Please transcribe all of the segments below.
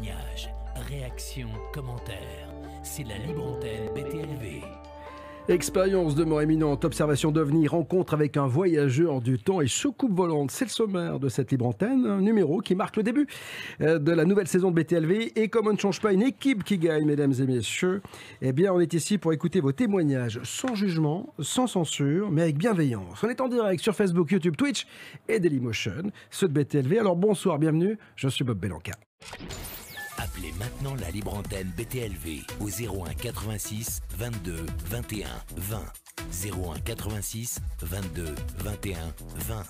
témoignages, réactions, commentaires. C'est la libre antenne BTLV. Expérience de mort éminente, observation d'OVNI, rencontre avec un voyageur du temps et soucoupe volante. C'est le sommaire de cette libre antenne, un numéro qui marque le début euh, de la nouvelle saison de BTLV. Et comme on ne change pas une équipe qui gagne, mesdames et messieurs, eh bien, on est ici pour écouter vos témoignages sans jugement, sans censure, mais avec bienveillance. On est en direct sur Facebook, YouTube, Twitch et Dailymotion, ceux de BTLV. Alors bonsoir, bienvenue, je suis Bob Belanca. Appelez maintenant la libre antenne BTLV au 01 86 22 21 20. 01 86 22 21 20.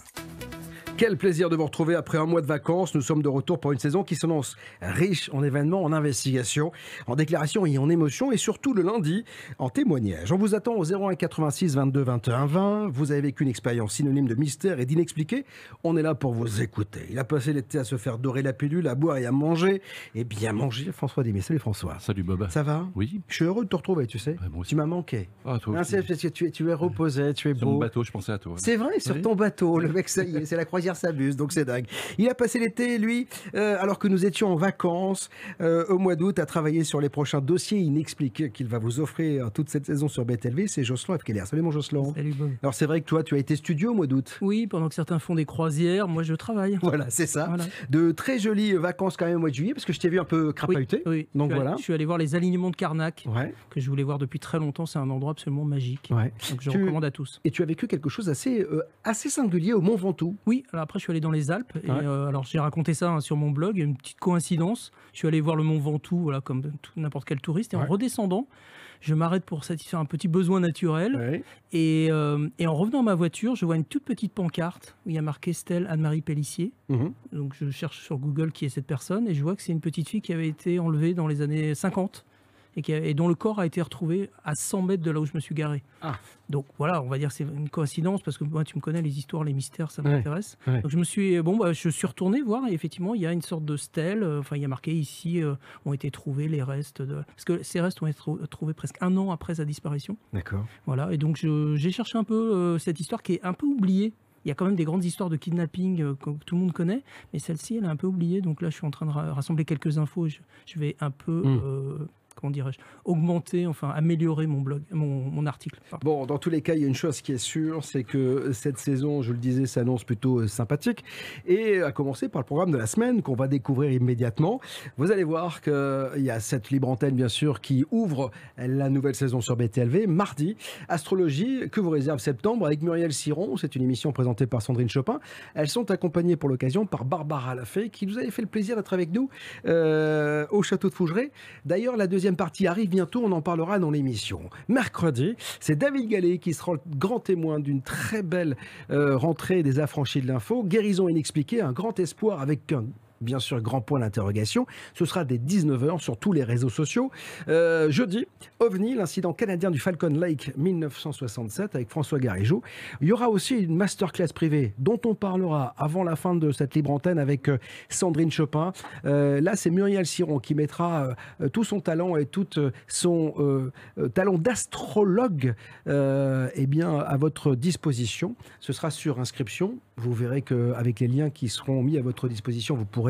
Quel plaisir de vous retrouver après un mois de vacances. Nous sommes de retour pour une saison qui s'annonce riche en événements, en investigations, en déclarations et en émotions, et surtout le lundi en témoignages. On vous attend au 01 86 22 21 20. Vous avez vécu une expérience synonyme de mystère et d'inexpliqué. On est là pour vous écouter. Il a passé l'été à se faire dorer la pilule, à boire et à manger, et bien manger. François Démé, salut François. Salut Bob. Ça va? Oui. Je suis heureux de te retrouver, tu sais. Ouais, tu m'as manqué. Ah, toi aussi. c'est parce que tu es, tu es reposé, tu es Sur mon beau. bateau, je pensais à toi. C'est vrai, sur Oui. ton bateau, le mec, ça y est, c'est la croisière s'abuse, donc c'est dingue. Il a passé l'été, lui, euh, alors que nous étions en vacances euh, au mois d'août, à travailler sur les prochains dossiers inexpliqués qu'il va vous offrir toute cette saison sur BTLV. C'est Jocelyn F. Keller. Salut mon Jocelyn. Salut Bob. Alors c'est vrai que toi, tu as été studio au mois d'août. Oui, pendant que certains font des croisières, moi je travaille. Voilà, c'est ça. Voilà. De très jolies vacances quand même au mois de juillet, parce que je t'ai vu un peu crapahuté. Oui, Donc je voilà. allé- je suis allé voir les alignements de Karnak, Ouais, que je voulais voir depuis très longtemps. C'est un endroit absolument magique. ouais. Donc je Tu- recommande à tous. Et tu as vécu quelque chose assez, euh, assez singulier au Mont Ventoux. Oui, alors après je suis allé dans les Alpes. Et Ouais. euh, alors j'ai raconté ça hein, sur mon blog. Une petite coïncidence. Je suis allé voir le Mont Ventoux, voilà, comme n'importe quel touriste. Et Ouais. en redescendant, je m'arrête pour satisfaire un petit besoin naturel. Ouais. Et, euh, et en revenant à ma voiture, je vois une toute petite pancarte où il y a marqué Stella Anne-Marie Pellissier. Mhm. Donc je cherche sur Google qui est cette personne et je vois que c'est une petite fille qui avait été enlevée dans les années 50 et, qui a- et dont le corps a été retrouvé à 100 mètres de là où je me suis garé. Ah. Donc voilà, on va dire que c'est une coïncidence parce que moi tu me connais les histoires, les mystères, ça m'intéresse. ouais. Donc je me suis bon bah, je suis retourné voir et effectivement il y a une sorte de stèle. euh, Enfin il y a marqué ici euh, ont été trouvés les restes de parce que ces restes ont été trou- trouvés presque un an après sa disparition. D'accord. Voilà, et donc j'ai cherché un peu euh, cette histoire qui est un peu oubliée. Il y a quand même des grandes histoires de kidnapping euh, que tout le monde connaît, mais celle-ci, elle est un peu oubliée. Donc là, je suis en train de ra- rassembler quelques infos. Je, je vais un peu, Mm. euh, dirais-je, augmenter, enfin améliorer mon blog, mon, article. Bon, dans tous les cas, il y a une chose qui est sûre, c'est que cette saison, je le disais, s'annonce plutôt euh, sympathique. Et à commencer par le programme de la semaine qu'on va découvrir immédiatement. Vous allez voir qu'il y a cette libre antenne, bien sûr, qui ouvre la nouvelle saison sur BTLV. Mardi, Astrologie, que vous réserve septembre avec Muriel Siron. C'est une émission présentée par Sandrine Chopin. Elles sont accompagnées pour l'occasion par Barbara Lafay, qui nous avait fait le plaisir d'être avec nous euh, au château de Fougeray. D'ailleurs, la deuxième partie arrive bientôt, on en parlera dans l'émission. Mercredi, c'est David Gallet qui sera le grand témoin d'une très belle euh, rentrée des affranchis de l'info. Guérison inexpliquée, un grand espoir avec un bien sûr grand point d'interrogation. Ce sera dès 19h sur tous les réseaux sociaux. Euh, jeudi, OVNI, l'incident canadien du Falcon Lake 1967 avec François Garigeau. Il y aura aussi une masterclass privée dont on parlera avant la fin de cette libre antenne avec euh, Sandrine Chopin. Euh, là, c'est Muriel Siron qui mettra tout son talent et tout son talent d'astrologue eh bien, à votre disposition. Ce sera sur inscription. Vous verrez qu'avec les liens qui seront mis à votre disposition, vous pourrez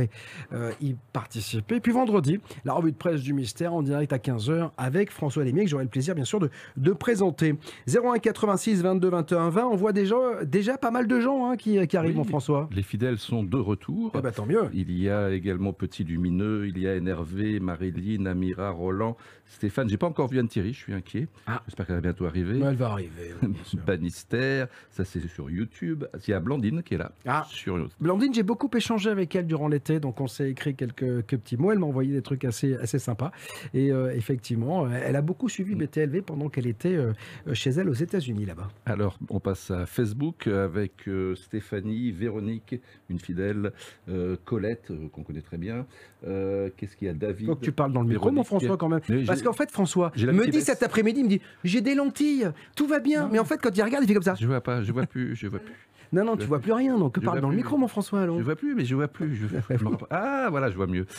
euh, y participer. Puis vendredi, la revue de presse du mystère en direct à 15h avec François Lémier, que j'aurai le plaisir bien sûr de, de présenter. 01 86 22 21 20, on voit déjà, déjà pas mal de gens hein, qui, qui arrivent, Oui. mon François. Les fidèles sont de retour. Eh ben, tant mieux. Il y a également Petit Lumineux, il y a NRV, Marilyn, Amira, Roland, Stéphane. J'ai pas encore vu Anne-Thierry, je suis inquiet. Ah. J'espère qu'elle va bientôt arriver. Elle va arriver. oui, bien sûr. Bannister, ça c'est sur YouTube. Il y a Blandine qui est là. Ah. Sur... Blandine, j'ai beaucoup échangé avec elle durant l'été, donc on s'est écrit quelques, quelques petits mots. Elle m'a envoyé des trucs assez, assez sympas. Et euh, effectivement, euh, elle a beaucoup suivi BTLV pendant qu'elle était euh, chez elle aux États-Unis là-bas. Alors, on passe à Facebook avec euh, Stéphanie, Véronique, une fidèle, euh, Colette, euh, qu'on connaît très bien. Euh, Qu'est-ce qu'il y a David Faut que tu parles dans le micro, mon François, quand même. Mais Parce qu'en fait, François me dit baisse. cet après-midi, il me dit J'ai des lentilles, tout va bien. Non. Mais en fait, quand il regarde, il fait comme ça. Je vois pas, je vois plus, je vois plus. Non, non, tu vois plus rien. Donc je parle dans le micro, mon François, allons. Je vois plus, mais je vois plus. Je, Ah, voilà, je vois mieux.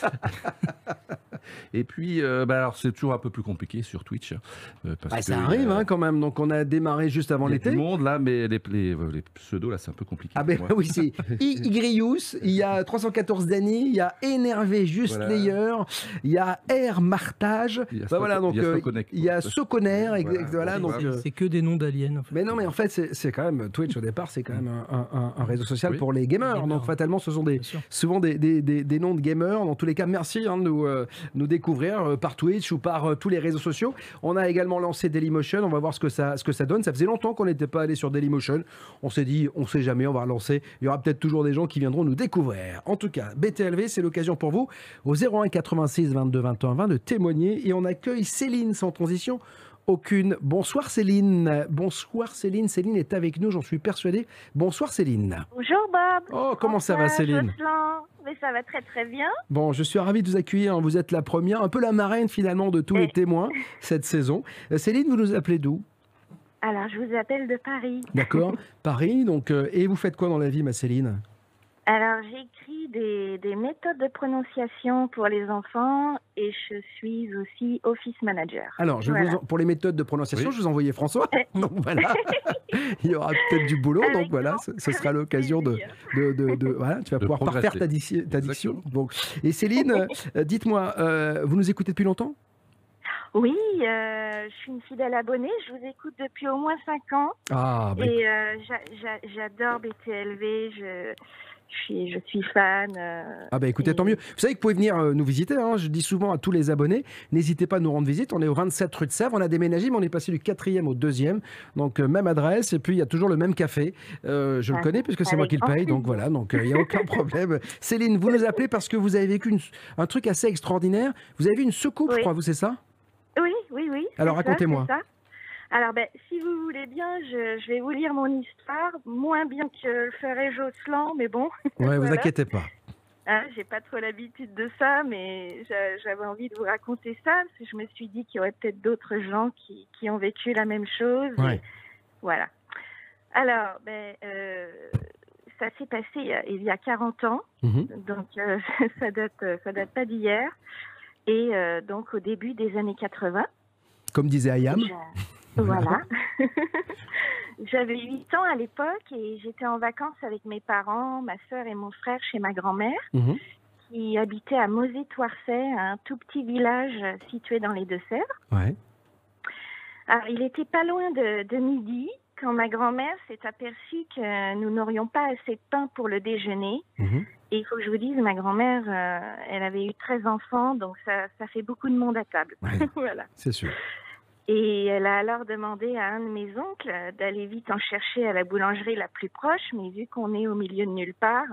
Et puis, euh, bah, alors c'est toujours un peu plus compliqué sur Twitch. euh, parce Bah, ça arrive hein, quand même. Donc on a démarré juste avant il y a l'été. du monde là, mais les, les, les pseudos là, c'est un peu compliqué. Ah ben oui, c'est I- Ygrius, il y a 314 Dany, il y a Énervé Juste Voilà. Layer, il y a Air Martage, Il y a bah voilà, donc il y a euh, Soconec. il y a Soconer, Voilà. donc... C'est- euh, C'est que des noms d'aliens. en fait. mais non, mais en fait, c'est c'est quand même Twitch au départ, c'est quand même un, un- un- un réseau social Oui. pour les gamers. Les gamers. Donc fatalement, ce sont des, souvent des, des- des- des noms de gamers. Dans tous les cas, merci hein, de nous, euh, nous découvrir euh, par Twitch ou par euh, tous les réseaux sociaux. On a également lancé Dailymotion. On va voir ce que ça, ce que ça donne. Ça faisait longtemps qu'on n'était pas allé sur Dailymotion. On s'est dit, on sait jamais, on va relancer. Il y aura peut-être toujours des gens qui viendront nous découvrir. En tout cas, BTLV, c'est l'occasion pour vous, au 01 86 22 21 20, de témoigner. Et on accueille Céline sans transition. Aucune. Bonsoir Céline. Bonsoir Céline. Céline est avec nous, j'en suis persuadé. Bonsoir Céline. Bonjour Bob. Oh, comment ça va Céline. Mais ça va très très bien. Bon, je suis ravi de vous accueillir. Vous êtes la première, un peu la marraine finalement de tous les Eh. témoins cette saison. Euh, Céline, vous nous appelez d'où? Alors je vous appelle de Paris. D'accord Paris. Donc, euh, et vous faites quoi dans la vie, ma Céline? Alors j'écris des, des méthodes de prononciation pour les enfants et je suis aussi office manager. Alors, je vais Voilà. vous en- pour les méthodes de prononciation, Oui. je vous envoyais François. Donc voilà, il y aura peut-être du boulot. Avec donc voilà, ce, ce sera l'occasion de, plaisir. de, de- de- voilà, tu vas De pouvoir parfaire progresser. ta, dici- ta diction. Donc, et Céline, euh, dites-moi, euh, vous nous écoutez depuis longtemps? Oui, euh, je suis une fidèle abonnée. Je vous écoute depuis au moins 5 ans Ah, bah, et euh, j'a- j'a- j'adore BTLV. Je, je, suis, je suis fan. euh, Ah bah écoutez, tant mieux. Vous savez que vous pouvez venir euh, nous visiter, hein. je dis souvent à tous les abonnés, n'hésitez pas à nous rendre visite, on est au 27 rue de Sèvres, on a déménagé, mais on est passé du quatrième au deuxième, donc euh, même adresse, et puis il y a toujours le même café, Euh, je le Ah, connais puisque c'est moi qui le paye, donc voilà, donc il n'y a aucun problème. Céline, vous nous appelez parce que vous avez vécu une- un truc assez extraordinaire, vous avez vu une secoupe, je Oui. crois, vous c'est ça? Oui, oui, oui. Alors, racontez-moi. ça. Alors, ben, si vous voulez bien, je, je vais vous lire mon histoire, moins bien que le ferait Jocelyn, mais bon, Ouais, vous inquiétez pas. hein, j'ai pas trop l'habitude de ça, mais j'a- j'avais envie de vous raconter ça, parce que je me suis dit qu'il y aurait peut-être d'autres gens qui, qui ont vécu la même chose. Ouais. Voilà. Alors, ben, euh, ça s'est passé il y a- il y a 40 ans, Mhm. donc euh, ça date, ça date pas d'hier, et euh, donc au début des années 80. Comme disait Ayam. Voilà. J'avais 8 ans à l'époque et j'étais en vacances avec mes parents, ma sœur et mon frère chez ma grand-mère Mhm. qui habitait à Mosée-Toircet, un tout petit village situé dans les Deux-Sèvres. Ouais. Alors, il était pas loin de, de midi quand ma grand-mère s'est aperçue que nous n'aurions pas assez de pain pour le déjeuner. Mhm. Et il faut que je vous dise, ma grand-mère, euh, elle avait eu 13 enfants, donc ça, ça fait beaucoup de monde à table. Ouais. voilà. C'est sûr. Et elle a alors demandé à un de mes oncles d'aller vite en chercher à la boulangerie la plus proche, mais vu qu'on est au milieu de nulle part,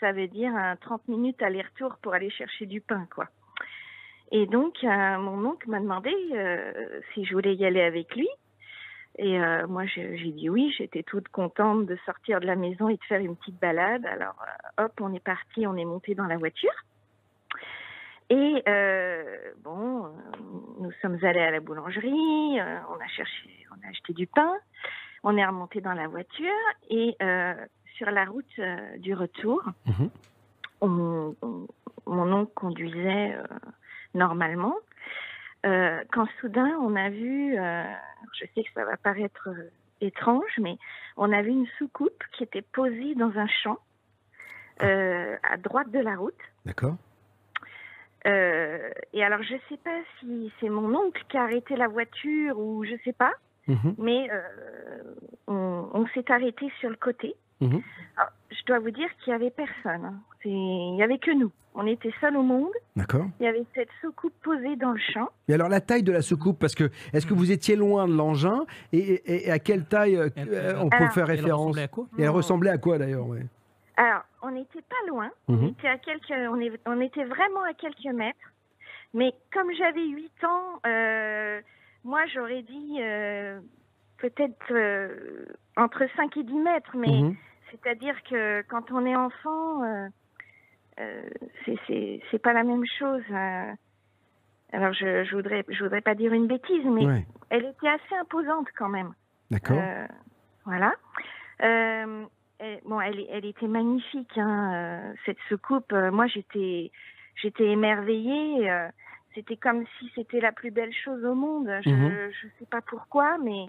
ça veut dire un 30 minutes aller-retour pour aller chercher du pain, quoi. Et donc, euh, mon oncle m'a demandé euh, si je voulais y aller avec lui. Et euh, moi, j'ai dit oui. J'étais toute contente de sortir de la maison et de faire une petite balade. Alors, hop, on est parti, on est monté dans la voiture. Et euh, bon, euh, nous sommes allés à la boulangerie, euh, on a cherché, on a acheté du pain, on est remonté dans la voiture et euh, sur la route du retour, Mhm. on- on- mon oncle conduisait normalement. Quand soudain on a vu, je sais que ça va paraître étrange, mais on a vu une soucoupe qui était posée dans un champ à droite de la route. D'accord. Euh, et alors, je sais pas si c'est mon oncle qui a arrêté la voiture ou je sais pas, Mhm. mais euh, on, on s'est arrêté sur le côté. Mhm. Alors, je dois vous dire qu'il y avait personne. hein. Il y avait que nous. On était seuls au monde. D'accord. Il y avait cette soucoupe posée dans le champ. Et alors la taille de la soucoupe, parce que est-ce que vous étiez loin de l'engin et, et- et à quelle taille euh, Elle- euh, on peut Alors, faire Elle référence? ressemblait à quoi? Et elle ressemblait à quoi d'ailleurs ouais? Alors, on n'était pas loin. On Mhm. était à quelques, on, est- on était vraiment à quelques mètres. Mais comme j'avais 8 ans, euh, moi j'aurais dit euh, peut-être euh, entre 5 et 10 mètres. Mais Mhm. c'est-à-dire que quand on est enfant, c'est- pas la même chose. Alors je, je voudrais je voudrais pas dire une bêtise, mais Ouais. elle était assez imposante quand même. D'accord. Voilà. Et- bon, elle, elle était magnifique, hein, euh, cette soucoupe. Euh, moi, j'étais, j'étais émerveillée. euh, c'était comme si c'était la plus belle chose au monde. Je Mhm. ne sais pas pourquoi, mais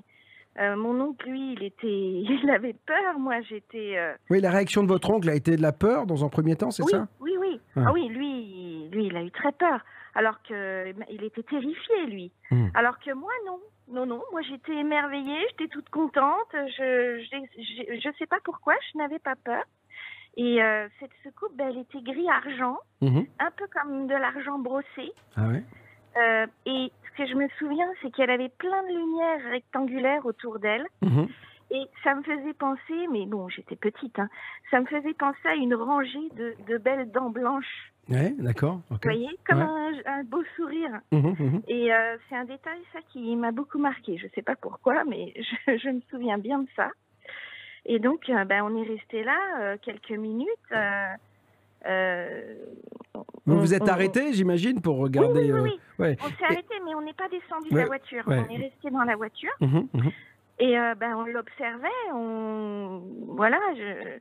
euh, mon oncle, lui, il était, il avait peur. Moi, j'étais. euh, Oui, la réaction de votre oncle a été de la peur dans un premier temps, c'est oui, ça? oui, oui. Ah. Ah oui, lui, lui, il a eu très peur. Alors que il était terrifié, lui. Hmm. Alors que moi, non. Non, non. Moi, j'étais émerveillée, j'étais toute contente. Je, je, je, sais pas pourquoi, je n'avais pas peur. Et euh, cette secoupe, ben, elle était gris-argent, Mhm. un peu comme de l'argent brossé. Ah ouais Euh, et ce que je me souviens, c'est qu'elle avait plein de lumières rectangulaires autour d'elle. Mhm. Et ça me faisait penser, mais bon, j'étais petite, hein, ça me faisait penser à une rangée de, de belles dents blanches. Ouais, d'accord. Vous voyez, comme Ouais. un, un beau sourire. Mhm, mhm. Et euh, c'est un détail, ça, qui m'a beaucoup marqué. Je ne sais pas pourquoi, mais je, je me souviens bien de ça. Et donc, euh, ben, on est resté là euh, quelques minutes. Vous on- vous êtes on- arrêté, j'imagine, pour regarder. oui, oui, oui. ouais. On s'est arrêté, mais on n'est pas descendu de Ouais, la voiture. On est resté dans la voiture. Mhm. Et ben, on l'observait. On... Voilà, je...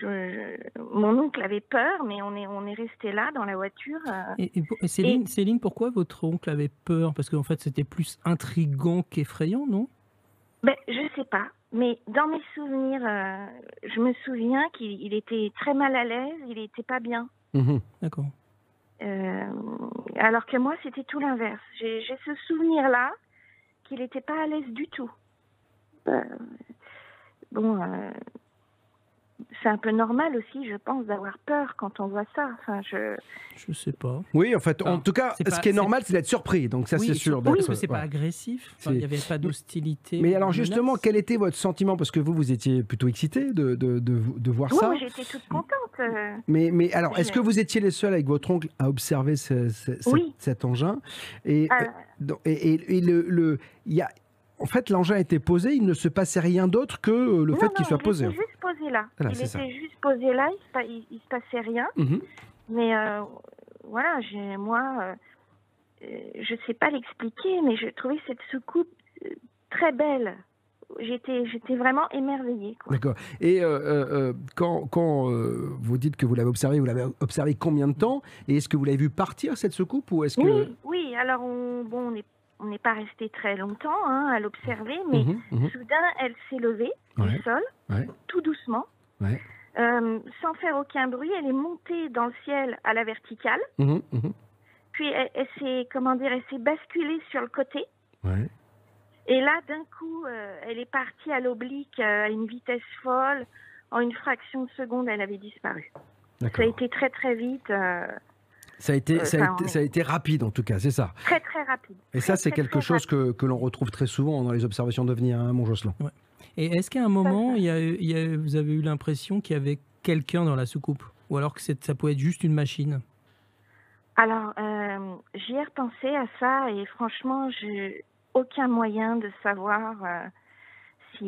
Je, mon oncle avait peur, mais on est, on est resté là dans la voiture. euh. Et, Céline, Céline, pourquoi votre oncle avait peur? Parce qu'en fait, c'était plus intrigant qu'effrayant, non? Ben, je sais pas, mais dans mes souvenirs, euh, je me souviens qu'il il était très mal à l'aise, il était pas bien. Mhm. D'accord. Euh, alors que moi, c'était tout l'inverse. J'ai j'ai ce souvenir-là qu'il n'était pas à l'aise du tout. Euh, bon, euh, c'est un peu normal aussi, je pense, d'avoir peur quand on voit ça. Enfin, je... Je sais pas. Oui, en fait, en tout cas, ce qui est normal, c'est d'être surpris. Donc ça, Oui, c'est sûr. oui, d'être- parce que c'est pas ouais. agressif. Enfin, Il n'y avait pas d'hostilité. Mais alors justement, menace. quel était votre sentiment? Parce que vous, vous étiez plutôt excité de, de, de, de voir Oui, ça. moi, j'étais toute contente. euh. Mais, mais alors, est-ce que vous étiez les seuls avec votre oncle à observer ce- ce- cet- Oui. cet engin? Et, euh, donc- et, et- et le, le- il y a, en fait, l'engin était posé, il ne se passait rien d'autre que euh, le non, fait qu'il soit il posé. était juste posé là. Voilà, il était ça. juste posé là, il il se passait rien. Mhm. Mais euh, voilà, j'ai moi, euh, euh, je sais pas l'expliquer, mais je trouvais cette soucoupe très belle. J'étais, j'étais vraiment émerveillée. D'accord. Et euh, quand, quand vous dites que vous l'avez observé, vous l'avez observé combien de temps? Et est-ce que vous l'avez vu partir cette soucoupe ou est-ce que Oui, oui. Alors on, bon, on n'est on n'est pas resté très longtemps hein, à l'observer, mais Mhm, mhm. soudain, elle s'est levée Ouais. du sol, Ouais. tout doucement, Ouais. Euh, sans faire aucun bruit. Elle est montée dans le ciel à la verticale, Mhm, puis elle, elle s'est, comment dire, elle s'est basculée sur le côté. Et là, d'un coup, euh, elle est partie à l'oblique euh, à une vitesse folle. En une fraction de seconde, elle avait disparu. Ça a été très très vite, Ça a été, Euh, ça, a été, ça a été rapide en tout cas, c'est ça. très très rapide. Et Très, ça, c'est quelque très chose que, que l'on retrouve très souvent dans les observations d'avenir, hein, mon Jocelyn. Et est-ce qu'à un moment, il y a, il y a- vous avez eu l'impression qu'il y avait quelqu'un dans la soucoupe? Ou alors que ça pouvait être juste une machine? Alors, euh, j'y ai repensé à ça et franchement, j'ai aucun moyen de savoir euh, si,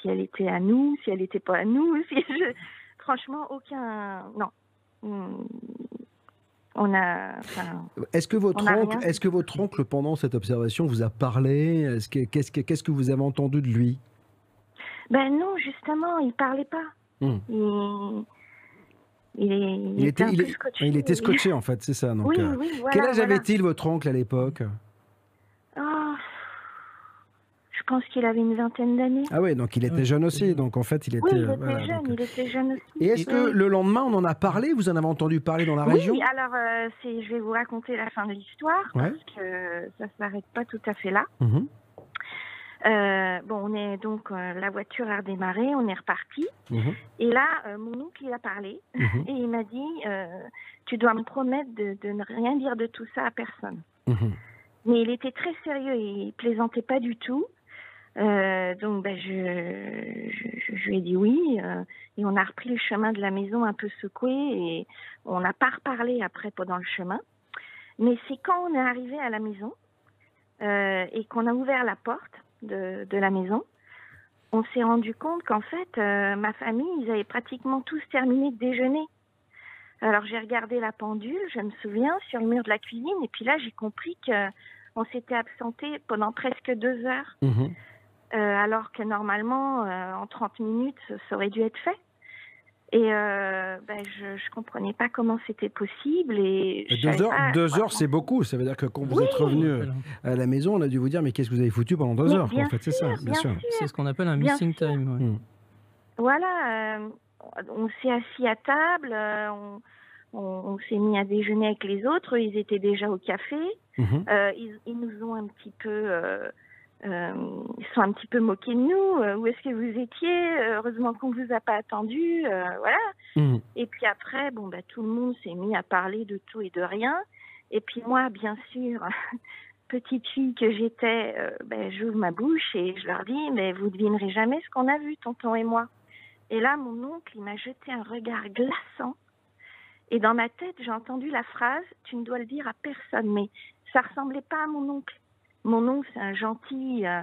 si elle était à nous, si elle n'était pas à nous. Si je... Franchement, aucun. Non. On a. enfin, Est-ce que votre oncle, rien. est-ce que votre oncle pendant cette observation vous a parlé? Est-ce que qu'est-ce que qu'est-ce que vous avez entendu de lui? Ben non, justement, il parlait pas. Il, il, est- il Il était, scotché. il était scotché en fait, c'est ça. Donc, Oui, euh, oui, voilà. quel âge voilà. avait-il votre oncle à l'époque? Je pense qu'il avait une vingtaine d'années. Ah oui, donc il était jeune aussi. Donc en fait, il était. Oui, il euh, était voilà, jeune, donc, euh. il était jeune aussi. Et est-ce que le lendemain, on en a parlé? Vous en avez entendu parler dans la région? Oui, alors euh, je vais vous raconter la fin de l'histoire Ouais. parce que ça s'arrête pas tout à fait là. Euh, bon, on est donc euh, la voiture a redémarré, on est reparti mhm, et là euh, mon oncle il a parlé mhm, et il m'a dit euh, tu dois me promettre de, de ne rien dire de tout ça à personne. Mais il était très sérieux, il plaisantait pas du tout. Euh, donc ben, je, lui ai dit oui euh, et on a repris le chemin de la maison un peu secoué et on n'a pas reparlé après pendant le chemin. Mais c'est quand on est arrivé à la maison euh, et qu'on a ouvert la porte de, la maison, on s'est rendu compte qu'en fait ma famille ils avaient pratiquement tous terminé de déjeuner. Alors j'ai regardé la pendule, je me souviens, sur le mur de la cuisine, et puis là j'ai compris que on s'était absenté pendant presque deux heures, Mhm. Euh, alors que normalement euh, en 30 minutes ça aurait dû être fait. Et euh, ben, je ne comprenais pas comment c'était possible. Et je Deux heures, pas deux heures c'est beaucoup. Ça veut dire que quand vous Oui. êtes revenu à la maison, on a dû vous dire mais qu'est-ce que vous avez foutu pendant deux Mais heures bien En fait, c'est ça, bien bien sûr. sûr. C'est ce qu'on appelle un Bien missing sûr. time. ouais. Mm. Voilà, euh, on s'est assis à table, euh, on, on- on s'est mis à déjeuner avec les autres, ils étaient déjà au café, Mhm. Euh, ils, ils nous ont un petit peu, ils sont un petit peu moqués de nous. Euh, où est-ce que vous étiez Euh, Heureusement qu'on vous a pas attendu, euh, voilà. Mhm. Et puis après, bon bah tout le monde s'est mis à parler de tout et de rien. Et puis moi, bien sûr, petite fille que j'étais, euh, ben, j'ouvre ma bouche et je leur dis, mais vous devinerez jamais ce qu'on a vu, tonton et moi. Et là, mon oncle, il m'a jeté un regard glaçant. Et dans ma tête, j'ai entendu la phrase, tu ne dois le dire à personne. Mais ça ressemblait pas à mon oncle. Mon oncle, c'est un gentil. Euh,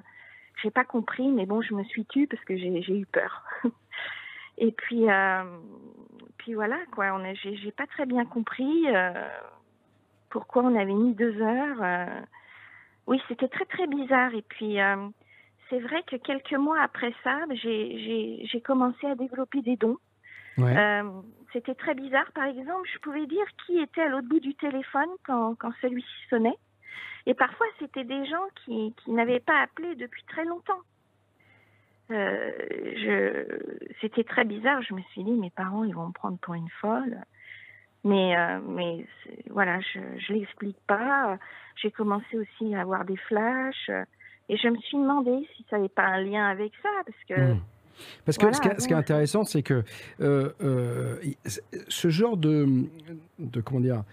j'ai pas compris, mais bon, je me suis tue parce que j'ai eu peur. Et puis, euh, puis voilà, quoi. On a, j'ai, pas très bien compris euh, pourquoi on avait mis deux heures. euh. Oui, c'était très très bizarre. Et puis, c'est vrai que quelques mois après ça, j'ai, commencé à développer des dons. Ouais. Euh, c'était très bizarre. Par exemple, je pouvais dire qui était à l'autre bout du téléphone quand, quand celui-ci sonnait. Et parfois, c'était des gens qui, qui n'avaient pas appelé depuis très longtemps. Euh, je, c'était très bizarre. Je me suis dit, mes parents, ils vont me prendre pour une folle. Mais, euh, mais voilà, je ne l'explique pas. J'ai commencé aussi à avoir des flashs. Et je me suis demandé si ça n'avait pas un lien avec ça. Parce que Mhm. Parce que Voilà, ce, qui est, ce qui est donc- intéressant, c'est que euh, euh, ce genre de, de comment dire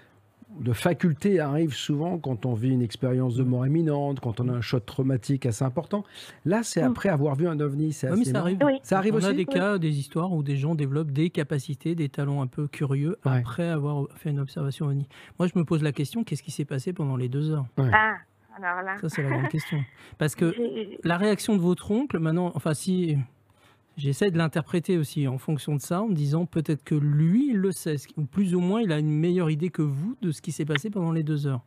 de faculté arrive souvent quand on vit une expérience de mort imminente, quand on a un choc traumatique assez important. Là, c'est Mm. après avoir vu un ovni. C'est assez ça arrive. Oui. Ça arrive On aussi a des Oui. cas, des histoires où des gens développent des capacités, des talents un peu curieux Ouais. après avoir fait une observation OVNI. Moi, je me pose la question qu'est-ce qui s'est passé pendant les deux heures? Ah, alors là. Ça, c'est la grande question. Parce que la réaction de votre oncle, maintenant, enfin, si j'essaie de l'interpréter aussi en fonction de ça, en me disant peut-être que lui, il le sait, ou plus ou moins, il a une meilleure idée que vous de ce qui s'est passé pendant les deux heures.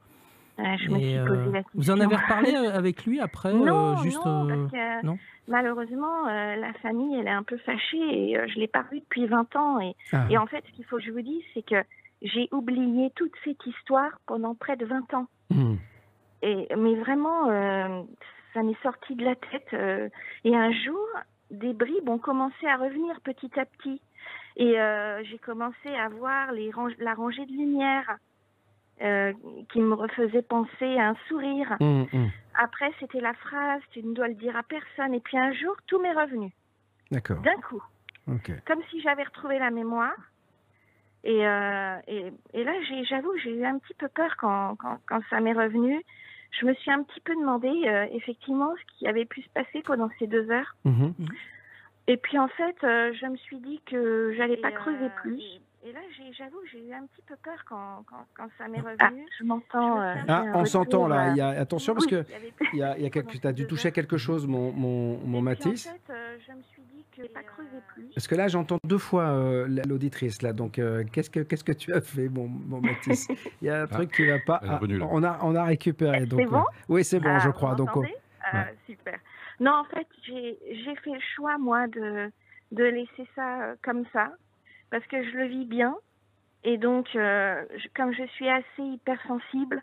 euh, je me suis euh, posé la question. vous en avez reparlé euh, avec lui après, Non, euh, juste. non, parce que non? malheureusement, euh, la famille, elle est un peu fâchée et euh, je l'ai pas vue depuis 20 ans. Et, Ah. et en fait, ce qu'il faut que je vous dise, c'est que j'ai oublié toute cette histoire pendant près de 20 ans. Mhm. Et, mais vraiment, euh, ça m'est sorti de la tête. euh, et un jour, des bribes ont commencé à revenir petit à petit. Et euh, j'ai commencé à voir les range- la rangée de lumière euh, qui me refaisait penser à un sourire. Mhm, mhm. Après, c'était la phrase, tu ne dois le dire à personne. Et puis un jour, tout m'est revenu, D'accord. d'un coup, Ok. comme si j'avais retrouvé la mémoire. Et, euh, et, et là, j'avoue, j'ai eu un petit peu peur quand, quand, quand ça m'est revenu. Je me suis un petit peu demandé, euh, effectivement, ce qui avait pu se passer pendant ces deux heures. Mhm. Et puis, en fait, euh, je me suis dit que j'allais pas euh, creuser plus. Et là, j'ai- j'avoue, j'ai eu un petit peu peur quand, quand, quand ça m'est revenu. je m'entends. euh, Ah, on s'entend là. euh, Il y a, attention parce que il y avait- il y a, il y a quelque, tu as dû toucher à quelque chose, mon, mon, mon Mathis. En fait, euh, je me suis dit que pas creuser plus. Parce que là, j'entends deux fois euh, la- l'auditrice là. Donc, euh, qu'est-ce que qu'est-ce que tu as fait, mon, mon Mathis? Il y a un Ah, truc qui va pas. là. on a on a récupéré. Donc, C'est bon? euh, oui, c'est bon, Ah, je crois. Donc, Ah, Super. Non, en fait, j'ai j'ai fait le choix, moi, de, de laisser ça comme ça, parce que je le vis bien. Et donc, euh, je- comme je suis assez hypersensible,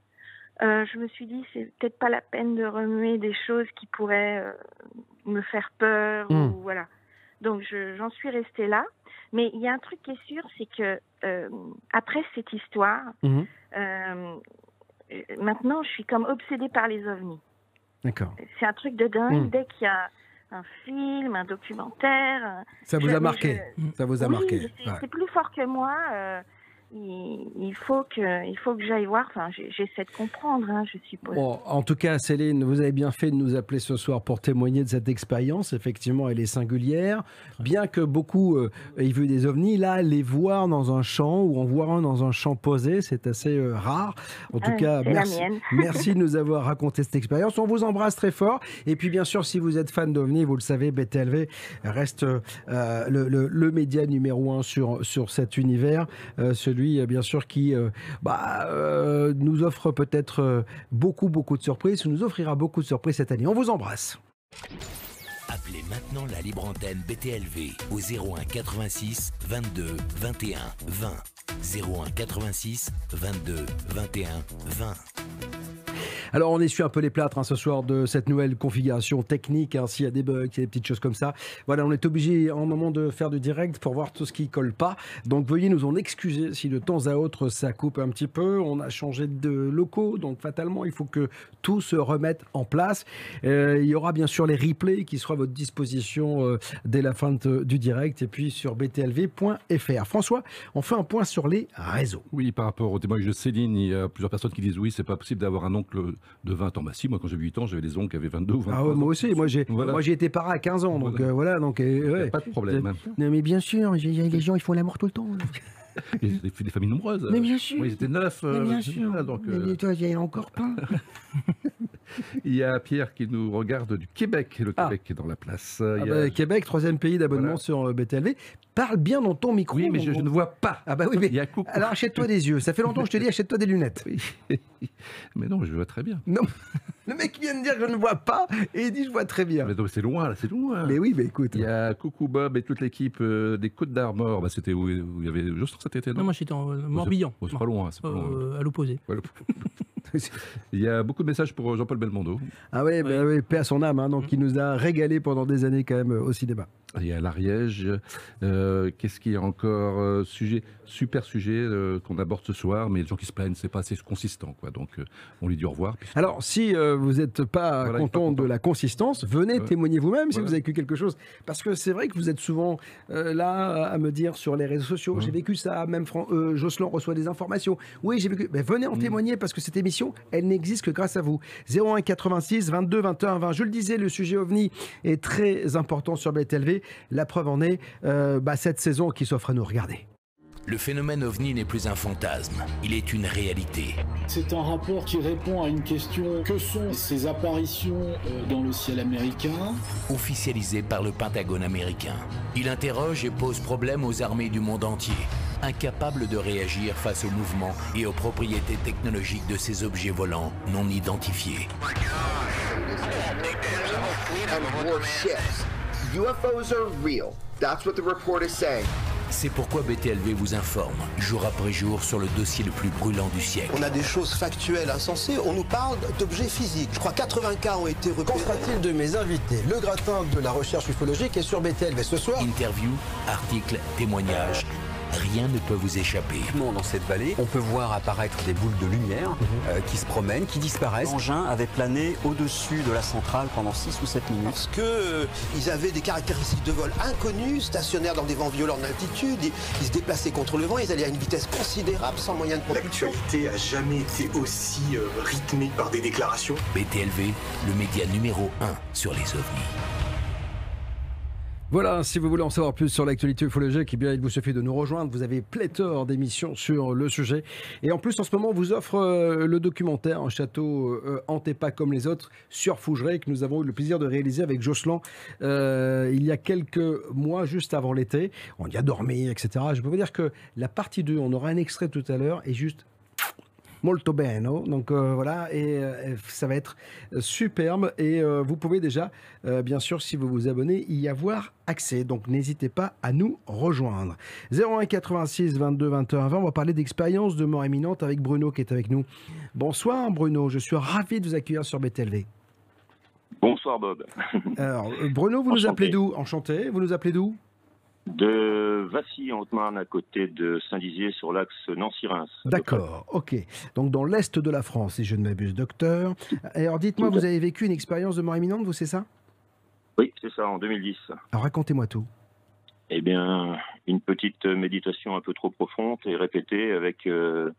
euh, je me suis dit, c'est peut-être pas la peine de remuer des choses qui pourraient euh, me faire peur. Ou, voilà. Donc, je- j'en suis restée là. Mais il y a un truc qui est sûr, c'est que après cette histoire, Mhm. maintenant, je suis comme obsédée par les ovnis. D'accord. C'est un truc de dingue. Mm. Dès qu'il y a un film, un documentaire. Ça vous je- a marqué. je- Ça vous a oui, marqué. c'est Ouais. c'est plus fort que moi. euh, il, faut que, il faut que j'aille voir. Enfin, j'essaie de comprendre, hein, je suppose. Bon, en tout cas, Céline, vous avez bien fait de nous appeler ce soir pour témoigner de cette expérience. Effectivement, elle est singulière. Bien que beaucoup euh, aient vu des ovnis, là, les voir dans un champ ou en voir un dans un champ posé, c'est assez euh, rare. En tout Ouais, cas, merci, merci de nous avoir raconté cette expérience. On vous embrasse très fort. Et puis, bien sûr, si vous êtes fan d'ovnis, vous le savez, BTLV reste euh, le, le- le média numéro un sur, sur cet univers. Euh, euh, bien sûr, qui euh, bah, euh, nous offre peut-être beaucoup, beaucoup de surprises, ou nous offrira beaucoup de surprises cette année. On vous embrasse. Appelez maintenant la libre antenne BTLV au 01 86 22 21 20. 01 86 22 21 20. Alors on essuie un peu les plâtres hein, ce soir de cette nouvelle configuration technique. hein, S'il y a des bugs, s'il y a des petites choses comme ça. Voilà, on est obligé en moment de faire du direct pour voir tout ce qui colle pas. Donc veuillez nous en excuser si de temps à autre ça coupe un petit peu. On a changé de locaux, donc fatalement il faut que tout se remette en place. Euh, il y aura bien sûr les replays qui seront à votre disposition euh, dès la fin du direct et puis sur btlv.fr. François, on fait un point sur les réseaux. Oui, par rapport au témoignage de Céline, il y a plusieurs personnes qui disent oui, c'est pas possible d'avoir un oncle de 20 ans. Bah si, moi quand j'avais 8 ans, j'avais des oncles qui avaient 22 ou 23 Ah ouais, ans. moi aussi, moi j'ai Voilà. moi j'ai été para à 15 ans, donc Voilà. euh, voilà, donc euh, ouais. Pas de problème. Non mais bien sûr, j'ai- j'ai- les gens ils font l'amour tout le temps. Des, des familles nombreuses. Mais bien sûr. Oui, ils étaient neuf. Mais euh, bien sûr. donc, Mais euh, toi, il y a encore plein. il y a Pierre qui nous regarde du Québec. Le Ah. Québec est dans la place. Ah Il y a- bah, Québec, troisième pays d'abonnement Voilà. sur euh, BTLV. Parle bien dans ton micro. Oui, mais je, ne vois pas. Ah bah oui, mais Il y a coucou. alors achète-toi des yeux. Ça fait longtemps que je te dis, achète-toi des lunettes. mais non, je vois très bien. Non, le mec vient de dire que je ne vois pas et il dit je vois très bien. Mais c'est loin, là, c'est loin. Mais oui, mais écoute. Il y a Coucou Bob et toute l'équipe euh, des Côtes d'Armor. Bah, C'était où, où il y avait Jocelyn cet été, non, Non, moi j'étais en Morbihan. Oh, C'est pas loin. c'est pas loin. Euh, à l'opposé. Voilà. Il y a beaucoup de messages pour Jean-Paul Belmondo. Ah ouais, bah oui, paix à son âme, hein, donc il nous a régalé pendant des années quand même euh, au cinéma. Il y a l'Ariège. Euh, Qu'est-ce qu'il y a encore euh, sujet, Super sujet euh, qu'on aborde ce soir, mais les gens qui se plaignent, c'est pas assez consistant. Quoi. Donc, on lui dit au revoir. Alors, si vous n'êtes pas Voilà, content de la consistance, venez témoigner vous-même si Voilà. vous avez vécu quelque chose. Parce que c'est vrai que vous êtes souvent là à me dire sur les réseaux sociaux, Ouais. j'ai vécu ça, même Fran- Jocelyn reçoit des informations. Oui, j'ai vécu. Mais venez en Mm. témoigner parce que cette émission, elle n'existe que grâce à vous. 01 86 22 21 20. Je le disais, le sujet OVNI est très important sur BTLV. La preuve en est euh, bah, cette saison qui s'offre à nous. Regardez. Le phénomène ovni n'est plus un fantasme, il est une réalité. C'est un rapport qui répond à une question que sont ces apparitions euh, dans le ciel américain? Officialisé par le Pentagone américain. Il interroge et pose problème aux armées du monde entier, incapables de réagir face aux mouvements et aux propriétés technologiques de ces objets volants non identifiés. warships. UFOs are real. That's what the report is saying. C'est pourquoi BTLV vous informe, jour après jour, sur le dossier le plus brûlant du siècle. On a des choses factuelles, insensées. On nous parle d'objets physiques. Je crois 80 cas ont été repérés. Qu'en sera-t-il de mes invités? Le gratin de la recherche ufologique est sur BTLV ce soir. Interviews, articles, témoignages, rien ne peut vous échapper. dans cette vallée, on peut voir apparaître des boules de lumière euh, qui se promènent, qui disparaissent. L'engin avait plané au-dessus de la centrale pendant 6 ou 7 minutes. Parce que euh, ils avaient des caractéristiques de vol inconnues, stationnaires dans des vents violents d'altitude, ils, ils se déplaçaient contre le vent, ils allaient à une vitesse considérable sans moyen de propulsion. L'actualité a jamais été aussi euh, rythmée par des déclarations. BTLV, le média numéro 1 sur les ovnis. Voilà, si vous voulez en savoir plus sur l'actualité ufologique, eh bien, il vous suffit de nous rejoindre. Vous avez pléthore d'émissions sur le sujet. Et en plus, en ce moment, on vous offre euh, le documentaire Un château euh, hanté pas comme les autres sur Fougeray que nous avons eu le plaisir de réaliser avec Jocelyn euh, il y a quelques mois, juste avant l'été. On y a dormi, etc. Je peux vous dire que la partie 2, on aura un extrait tout à l'heure, est juste molto bene. Donc euh, voilà, et euh, ça va être superbe. Et euh, vous pouvez déjà, euh, bien sûr, si vous vous abonnez, y avoir accès. Donc n'hésitez pas à nous rejoindre. 01 86 22 21 20. On va parler d'expérience de mort imminente avec Bruno qui est avec nous. Bonsoir Bruno, je suis ravi de vous accueillir sur BTLV. Bonsoir Bob. Alors euh, Bruno, vous nous appelez d'où? Enchanté. Vous nous appelez d'où? De Vassy en Haute-Marne à côté de Saint-Dizier sur l'axe Nancy-Reims. D'accord, ok. Donc dans l'est de la France, si je ne m'abuse, docteur. Alors dites-moi, vous avez vécu une expérience de mort imminente, vous, c'est ça? Oui, c'est ça, en 2010. Alors racontez-moi tout. Eh bien, une petite méditation un peu trop profonde et répétée avec euh,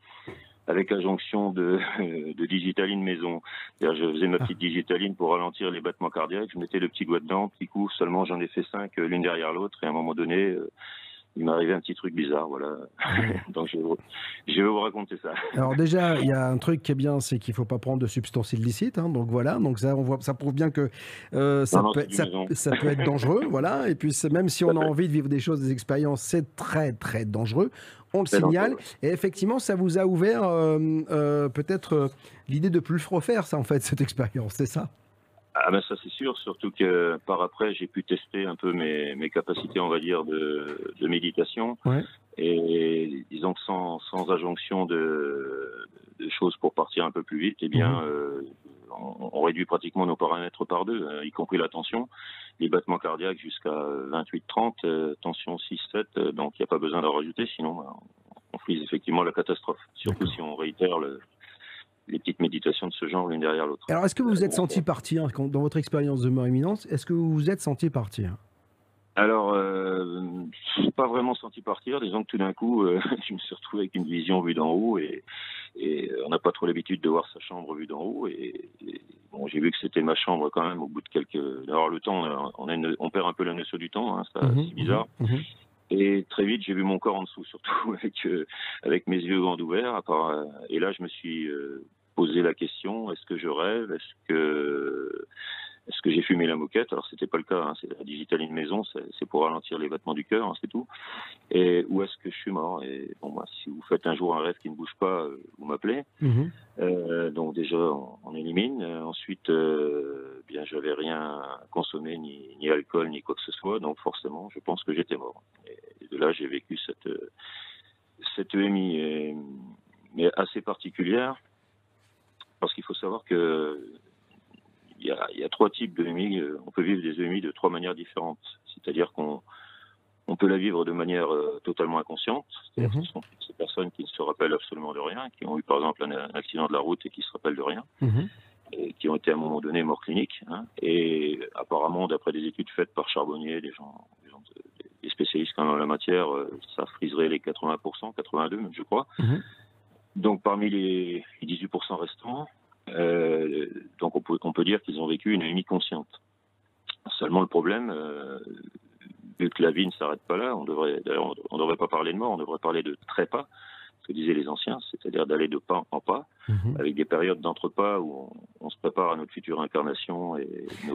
avec la jonction de, de digitaline maison. Je faisais ma petite digitaline pour ralentir les battements cardiaques. Je mettais le petit doigt dedans, petit coup. Seulement, j'en ai fait cinq euh, l'une derrière l'autre. Et à un moment donné, euh, il m'est arrivé un petit truc bizarre. Voilà. Donc, je vais, vous, je vais vous raconter ça. Alors déjà, il y a un truc qui est bien, c'est qu'il faut pas prendre de substances illicites. hein, donc voilà, donc ça, on voit, ça prouve bien que euh, ça, Non, peut être, du ça, maison. ça peut être dangereux. voilà. Et puis même si on a envie de vivre des choses, des expériences, c'est très très dangereux. On le signale. dangereux. Et effectivement, ça vous a ouvert euh, euh, peut-être l'idée de plus refaire, ça en fait, cette expérience, c'est ça? Ah ben ça c'est sûr, surtout que par après j'ai pu tester un peu mes, mes capacités, on va dire, de, de méditation. Ouais. Et disons que sans, sans injonction de, de choses pour partir un peu plus vite, eh bien, Mhm. euh, on, on réduit pratiquement nos paramètres par deux, euh, y compris la tension, les battements cardiaques jusqu'à 28-30, euh, tension 6-7, euh, donc il n'y a pas besoin d'en rajouter, sinon bah, on frise effectivement la catastrophe, surtout si on réitère le- les petites méditations de ce genre l'une derrière l'autre. Alors, est-ce que vous vous êtes senti partir dans votre expérience de mort imminente Est-ce que vous vous êtes senti partir? Alors, euh, je suis pas vraiment senti partir. Disons que tout d'un coup, euh, je me suis retrouvé avec une vision vue d'en haut et, et on n'a pas trop l'habitude de voir sa chambre vue d'en haut. Et, et bon, j'ai vu que c'était ma chambre quand même au bout de quelques. Alors le temps, euh, on, a une- on perd un peu la notion du temps. Hein, Mhm, c'est bizarre. mhm, mhm. Et très vite, j'ai vu mon corps en dessous, surtout avec euh, avec mes yeux grands ouverts. À part, euh, et là, je me suis posé la question est-ce que je rêve Est-ce que est-ce que j'ai fumé la moquette? Alors c'était pas le cas. Hein, c'est la digitaline maison, c'est pour ralentir les battements du cœur, hein, c'est tout. Et où est-ce que je suis mort? Et bon, moi, si vous faites un jour un rêve qui ne bouge pas, euh, vous m'appelez. Mhm. Euh, donc déjà, on, on élimine. Euh, ensuite, euh, bien, j'avais rien consommé, ni, ni alcool, ni quoi que ce soit. Donc forcément, je pense que j'étais mort. Et de là, j'ai vécu cette cette EMI, mais assez particulière, parce qu'il faut savoir que il y a, il y a trois types d'EMI. Euh, On peut vivre des EMI de trois manières différentes. C'est-à-dire qu'on on peut la vivre de manière euh, totalement inconsciente. C'est-à-dire que ce sont ces personnes qui ne se rappellent absolument de rien, qui ont eu par exemple un, un accident de la route et qui se rappellent de rien, Mhm. et qui ont été à un moment donné morts cliniques. hein. Et apparemment, d'après des études faites par Charbonnier, des gens, des, gens de- des spécialistes quand même en la matière, euh, ça friserait les 80%, 82 même, je crois. Mhm. Donc parmi les, les 18% restants, euh, donc on peut, on peut dire qu'ils ont vécu une EMI consciente. Seulement le problème, euh, vu que la vie ne s'arrête pas là, on devrait, on ne devrait pas parler de mort, on devrait parler de trépas, que disaient les anciens, c'est-à-dire d'aller de pas en pas, Mhm. avec des périodes d'entrepas où on, on se prépare à notre future incarnation et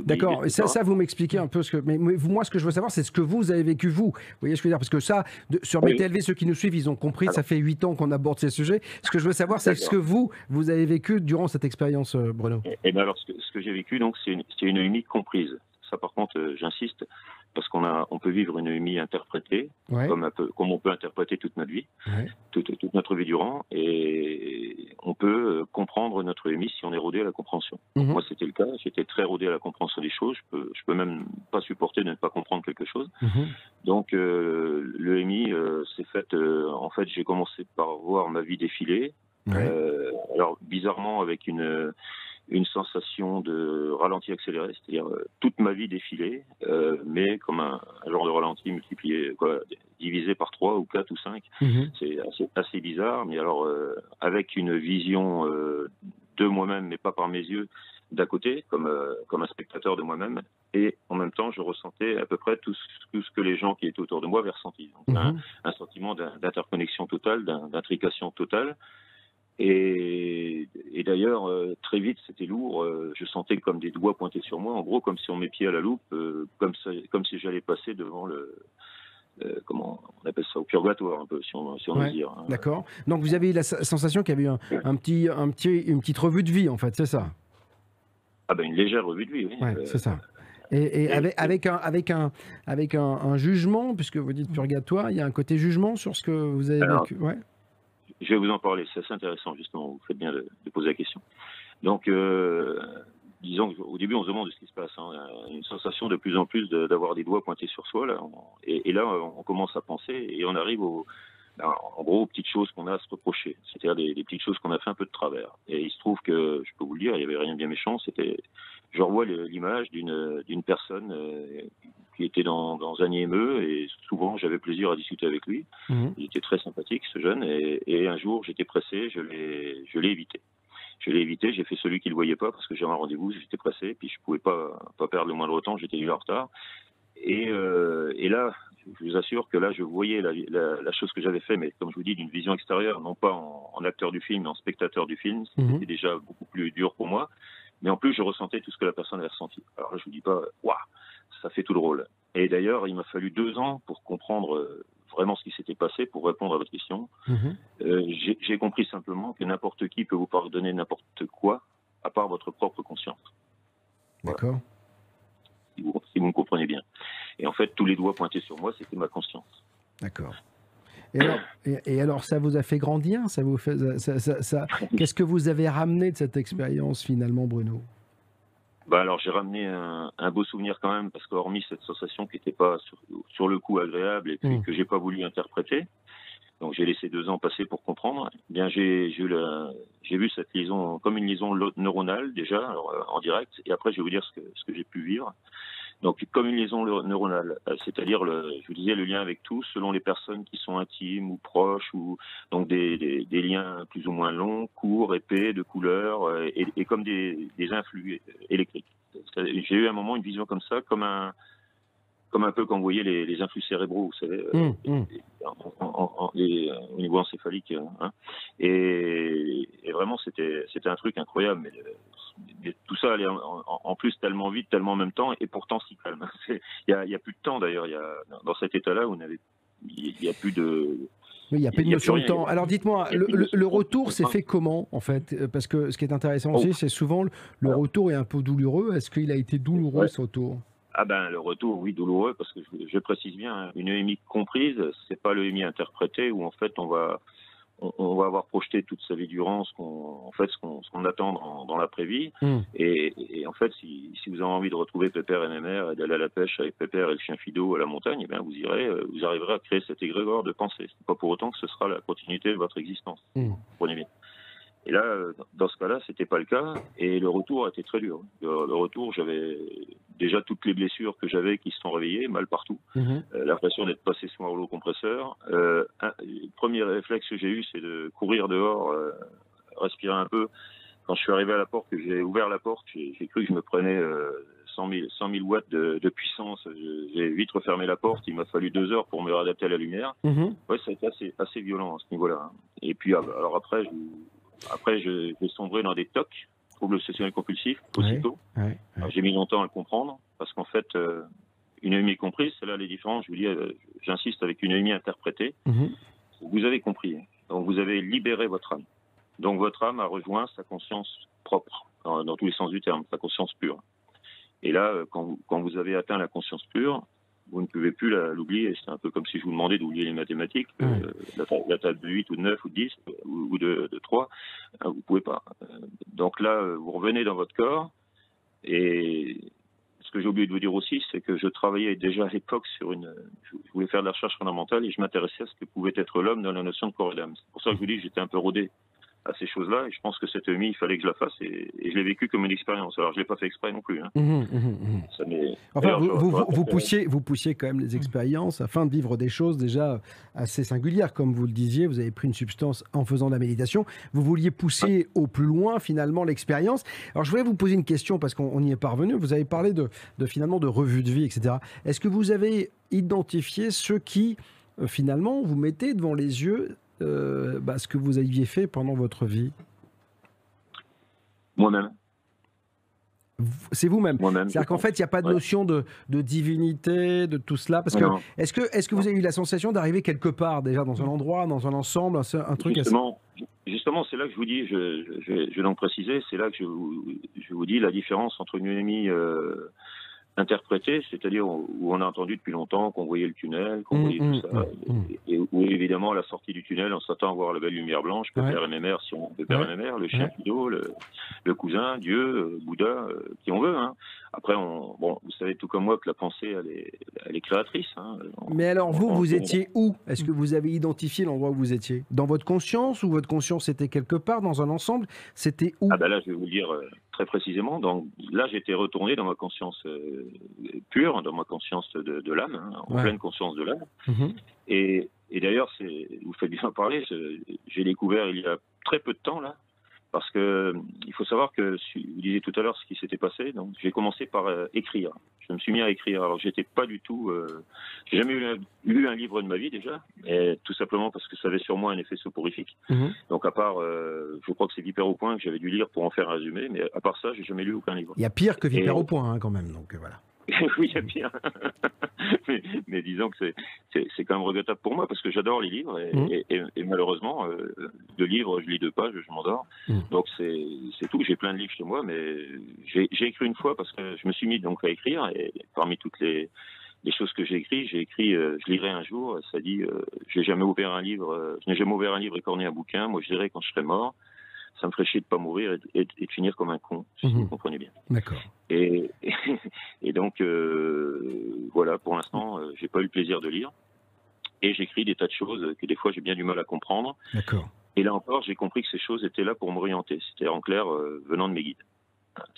D'accord, et ça, ça, vous m'expliquez un peu ce que. Mais moi, ce que je veux savoir, c'est ce que vous avez vécu, vous. Vous voyez ce que je veux dire? Parce que ça, de- sur Oui. BTLV, ceux qui nous suivent, ils ont compris, ça fait huit ans qu'on aborde ces sujets. Ce que je veux savoir, c'est ce que vous, vous avez vécu durant cette expérience, euh, Bruno. Et, et ben alors, ce que, j'ai vécu, donc, c'est une, une EMI comprise. Ça, par contre, euh, j'insiste, parce qu'on a, on peut vivre une EMI interprétée, Ouais. comme, un peu, comme on peut interpréter toute notre vie, Ouais. toute, toute notre vie durant, et on peut euh, comprendre notre EMI si on est rodé à la compréhension. Mhm. Moi, c'était le cas. J'étais très rodé à la compréhension des choses. Je peux, je peux même pas supporter de ne pas comprendre quelque chose. Mhm. Donc, euh, le EMI, c'est fait. euh, en fait, j'ai commencé par voir ma vie défiler. Ouais. Alors, bizarrement, avec une une sensation de ralenti accéléré, c'est-à-dire euh, toute ma vie défilée, euh, mais comme un, un genre de ralenti multiplié, quoi, divisé par trois ou quatre ou cinq. Mhm. C'est assez, assez bizarre, mais alors euh, avec une vision de moi-même, mais pas par mes yeux, d'à côté, comme, comme un spectateur de moi-même, et en même temps, je ressentais à peu près tout ce, tout ce que les gens qui étaient autour de moi avaient ressenti. Donc, un, Mhm. un sentiment d'in- d'interconnexion totale, d'in- d'intrication totale. Et, et d'ailleurs, euh, très vite, c'était lourd. euh, je sentais comme des doigts pointés sur moi, en gros, comme si on met pied à la loupe, euh, comme, ça, comme si j'allais passer devant le, comment on appelle ça, au purgatoire, un peu, si on, si on Ouais, veut dire. hein. D'accord. Donc vous avez eu la sensation qu'il y avait eu un, un petit, un petit, une petite revue de vie, en fait, c'est ça? Ah ben une légère revue de vie, oui. Ouais, c'est ça. Et, et et- avec, avec, un, avec, un, avec un, un jugement, puisque vous dites purgatoire, il y a un côté jugement sur ce que vous avez Alors, vécu. Ouais. Je vais vous en parler, c'est assez intéressant justement, vous faites bien de, de poser la question. Donc, euh, disons qu'au début on se demande ce qui se passe, hein, une sensation de plus en plus d'avoir des doigts pointés sur soi, là, et là on commence à penser et on arrive au, ben, en gros aux petites choses qu'on a à se reprocher, c'est-à-dire des, des petites choses qu'on a fait un peu de travers. Et il se trouve que, je peux vous le dire, il n'y avait rien de bien méchant, c'était, je revois l'image d'une personne euh, qui était dans, dans un IME et souvent j'avais plaisir à discuter avec lui. Mhm. Il était très sympathique, ce jeune, et, et un jour, j'étais pressé, je l'ai, évité. Je l'ai évité, j'ai fait celui qui le voyait pas parce que j'avais un rendez-vous, j'étais pressé, puis je pouvais pas, pas perdre le moindre temps, j'étais déjà en retard. Et, euh, et là, je vous assure que là, je voyais la, la, la chose que j'avais fait, mais comme je vous dis, d'une vision extérieure, non pas en, en acteur du film, mais en spectateur du film. C'était Mhm. déjà beaucoup plus dur pour moi. Mais en plus, je ressentais tout ce que la personne avait ressenti. Alors là, je vous dis pas, waouh, ça fait tout le rôle. Et d'ailleurs, il m'a fallu deux ans pour comprendre euh, vraiment ce qui s'était passé, pour répondre à votre question. Mhm. Euh, j'ai compris simplement que n'importe qui peut vous pardonner n'importe quoi, à part votre propre conscience. D'accord. Si si vous me comprenez bien. Et en fait, tous les doigts pointés sur moi, c'était ma conscience. D'accord. Et alors, et, et alors, ça vous a fait grandir ça vous fait, ça, ça- ça- Qu'est-ce que vous avez ramené de cette expérience finalement, Bruno? Bah alors j'ai ramené un, un beau souvenir quand même parce qu'hormis cette sensation qui n'était pas sur, sur le coup agréable et puis Mm. que j'ai pas voulu interpréter, donc j'ai laissé deux ans passer pour comprendre. eh Bien j'ai j'ai eu la- j'ai vu cette liaison comme une liaison neuronale déjà alors, euh, en direct et après je vais vous dire ce que ce que j'ai pu vivre. Donc comme une liaison le- neuronale, euh, c'est-à-dire le, je vous disais le lien avec tout selon les personnes qui sont intimes ou proches ou donc des, des, des liens plus ou moins longs, courts, épais, de couleur euh, et, et comme des, des influx électriques. J'ai eu un moment une vision comme ça, comme un comme un peu quand vous voyez les, les influx cérébraux, vous savez, en- en- en- les, au niveau encéphalique. euh, hein. Et, et vraiment, c'était un truc incroyable. Mais, euh, mais tout ça allait en, plus tellement vite, tellement en même temps, et pourtant si calme. Il y a, plus de temps d'ailleurs. Dans cet état-là, où il y a plus de Oui, il n'y a pas de notion de temps. Alors dites-moi, le, retour s'est fait comment en fait? Parce que ce qui est intéressant Oh. aussi, c'est souvent le, retour est un peu douloureux. Est-ce qu'il a été douloureux ce retour? Ah ben le retour, oui, douloureux, parce que je, je précise bien, hein, une EMI comprise, c'est pas le EMI interprété où en fait on va on, on va avoir projeté toute sa vie durant ce qu'on en fait ce qu'on qu'on attend dans, dans l'après-vie. Hmm. Et, et en fait, si, si vous avez envie de retrouver Pépère et Mémère et d'aller à la pêche avec Pépère et le chien Fido à la montagne, eh bien vous irez, euh, vous arriverez à créer cet égrégore de pensée. C'est pas pour autant que ce sera la continuité de votre existence. Hmm. Comprenez bien. Et là, euh, dans ce cas-là, c'était pas le cas, et le retour a été très dur. Le, retour, j'avais déjà toutes les blessures que j'avais qui se sont réveillées, mal partout. Mhm. Euh, l'impression d'être passé sous un rouleau compresseur. Euh, un- le premier réflexe que j'ai eu, c'est de courir dehors, euh, respirer un peu. Quand je suis arrivé à la porte, que j'ai ouvert la porte, j'ai cru que je me prenais euh, 100, 000, 100 000 watts de, de puissance. J'ai vite refermé la porte. Il m'a fallu deux heures pour me réadapter à la lumière. Mhm. Ouais, ça a été assez, assez violent à ce niveau-là. hein. Et puis, ah, bah, alors après, je, après, je- j'ai sombré dans des tocs, troubles obsessionnels compulsifs, aussitôt. Ouais, Alors, J'ai mis longtemps à le comprendre, parce qu'en fait, euh, une EMI comprise, c'est là les différences, je vous dis, euh, j'insiste, avec une EMI interprétée, Mhm. vous avez compris. Donc, vous avez libéré votre âme. Donc, votre âme a rejoint sa conscience propre, dans, dans tous les sens du terme, sa conscience pure. Et là, euh, quand vous avez atteint la conscience pure, vous ne pouvez plus l'oublier. C'est un peu comme si je vous demandais d'oublier les mathématiques, euh, la, la table de 8 ou de 9 ou de 10 euh, ou, ou de, de 3. euh, vous pouvez pas. Euh, Donc là, euh, vous revenez dans votre corps. Et ce que j'ai oublié de vous dire aussi, c'est que je travaillais déjà à l'époque sur une. Je je voulais faire de la recherche fondamentale et je m'intéressais à ce que pouvait être l'homme dans la notion de corps et d'âme. C'est pour ça que je vous dis que j'étais un peu rodé à ces choses-là et je pense que cette EMI, il fallait que je la fasse et, et je l'ai vécu comme une expérience. Alors je l'ai pas fait exprès non plus. Hein. Ça m'est- Enfin, D'ailleurs, vous, poussiez, vous poussiez quand même les expériences afin de vivre des choses déjà assez singulières. Comme vous le disiez, vous avez pris une substance en faisant de la méditation. Vous vouliez pousser au plus loin finalement l'expérience. Alors je voulais vous poser une question parce qu'on on y est parvenu. Vous avez parlé de, de finalement de revue de vie, etc. Est-ce que vous avez identifié ceux qui euh, finalement vous mettaient devant les yeux euh, bah, ce que vous aviez fait pendant votre vie Moi-même. C'est vous-même. Moi-même. C'est-à-dire qu'en fait, il n'y a pas de Ouais. notion de, de divinité, de tout cela. Parce que, est-ce que, est-ce que vous avez eu la sensation d'arriver quelque part, déjà, dans un endroit, dans un ensemble, un, un truc assez- Justement, justement c'est là que je vous dis, je, je, je vais- donc préciser, c'est là que je vous, je vous dis la différence entre une EMI euh, interprétée, c'est-à-dire où on a entendu depuis longtemps qu'on voyait le tunnel, qu'on Mmh, voyait mmh, tout ça, mmh, mmh. et, et où évidemment à la sortie du tunnel, on s'attend à voir la belle lumière blanche, Pépère Ouais. et Mémère, si on Pépère Ouais. et le chien Ouais. Fido, le, le cousin, Dieu, euh, Bouddha, euh, qui on veut. Hein. Après, on, bon, vous savez tout comme moi que la pensée, elle est, elle est créatrice. Hein. On- Mais alors, vous, on- vous on- étiez où? Est-ce que vous avez identifié l'endroit où vous étiez? Dans votre conscience ou votre conscience était quelque part, dans un ensemble? C'était où? Ah ben là, je vais vous le dire euh, très précisément. Donc là, j'étais retourné dans ma conscience euh, pure, dans ma conscience de, de l'âme, hein, en Ouais. pleine conscience de l'âme. Mhm. Et, et d'ailleurs, c'est, vous faites bien parler. je- J'ai découvert il y a très peu de temps là, parce que il faut savoir que vous disiez tout à l'heure ce qui s'était passé. Donc j'ai commencé par euh, écrire. Je me suis mis à écrire. Alors j'étais pas du tout. Euh, j'ai jamais eu lu un livre de ma vie déjà, et tout simplement parce que ça avait sur moi un effet soporifique. Mhm. Donc à part, euh, je crois que c'est Vipère au point que j'avais dû lire pour en faire un résumé, mais à part ça, j'ai jamais lu aucun livre. Il y a pire que Vipère Et- au point, hein, quand même. Donc euh, voilà. oui, il y a bien. mais, mais disons que c'est- quand même regrettable pour moi parce que j'adore les livres et, et- et- et malheureusement, euh, de livres, je lis deux pages, je m'endors. Mhm. Donc c'est tout. J'ai plein de livres chez moi, mais j'ai écrit une fois parce que je me suis mis donc à écrire et parmi toutes les les choses que j'ai écrites, j'ai écrit, euh, je lirai un jour, ça dit, euh, j'ai jamais ouvert un livre, euh, je n'ai jamais ouvert un livre et corné un bouquin, moi je dirais quand je serai mort, ça me ferait chier de pas mourir et, de- et de- et de finir comme un con, si Mhm. vous comprenez bien. D'accord. Et, et donc, euh, voilà, pour l'instant, euh, j'ai pas eu le plaisir de lire. Et j'écris des tas de choses que des fois j'ai bien du mal à comprendre. D'accord. Et là encore, j'ai compris que ces choses étaient là pour m'orienter. C'était en clair euh, venant de mes guides.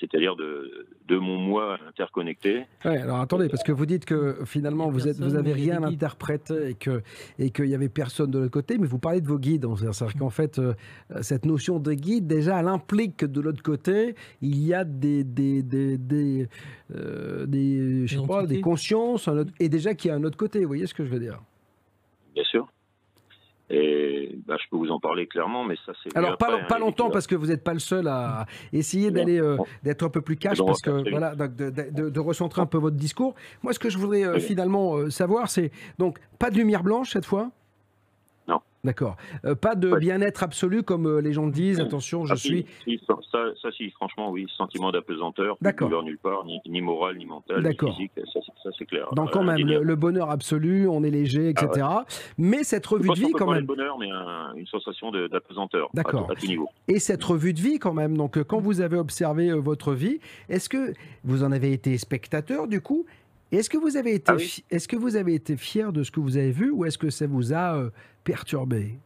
C'est-à-dire de, de mon moi interconnecté. Ouais, alors attendez, parce que vous dites que finalement vous êtes, vous avez rien interprété et que et qu'il y avait personne de l'autre côté, mais vous parlez de vos guides. C'est-à-dire qu'en fait, euh, cette notion de guide déjà, elle implique que de l'autre côté, il y a des des des des, euh, des, je sais pas, des consciences un autre- et déjà qu'il y a un autre côté. Vous voyez ce que je veux dire? Bien sûr. Et ben, je peux vous en parler clairement, mais ça c'est. Alors pas, après, long- pas hein, longtemps parce que vous n'êtes pas le seul à essayer d'aller euh, d'être un peu plus cash parce que voilà donc de, de- recentrer un peu votre discours. Moi ce que je voudrais euh, finalement euh, savoir c'est donc pas de lumière blanche cette fois. D'accord. Euh, pas de Ouais. bien-être absolu comme euh, les gens disent. Attention, je Ah, suis. si, ça, ça, ça, si, franchement, oui. Sentiment d'apesanteur, D'accord. nulle part, ni, ni moral, ni mental, ni D'accord. physique. Ça, c'est- ça, c'est clair. Donc quand Euh, même délire. le, le bonheur absolu, on est léger, etc. Ah Mais cette revue de vie quand même. bonheur, mais un- une sensation de- d'apesanteur. à D'accord. tout- À, tout niveau. Et cette revue de vie quand même, donc quand vous avez observé euh, votre vie, est-ce que vous en avez été spectateur du coup? Est-ce que vous avez été, Ah oui. est-ce que vous avez été fier de ce que vous avez vu ou est-ce que ça vous a euh, perturbé?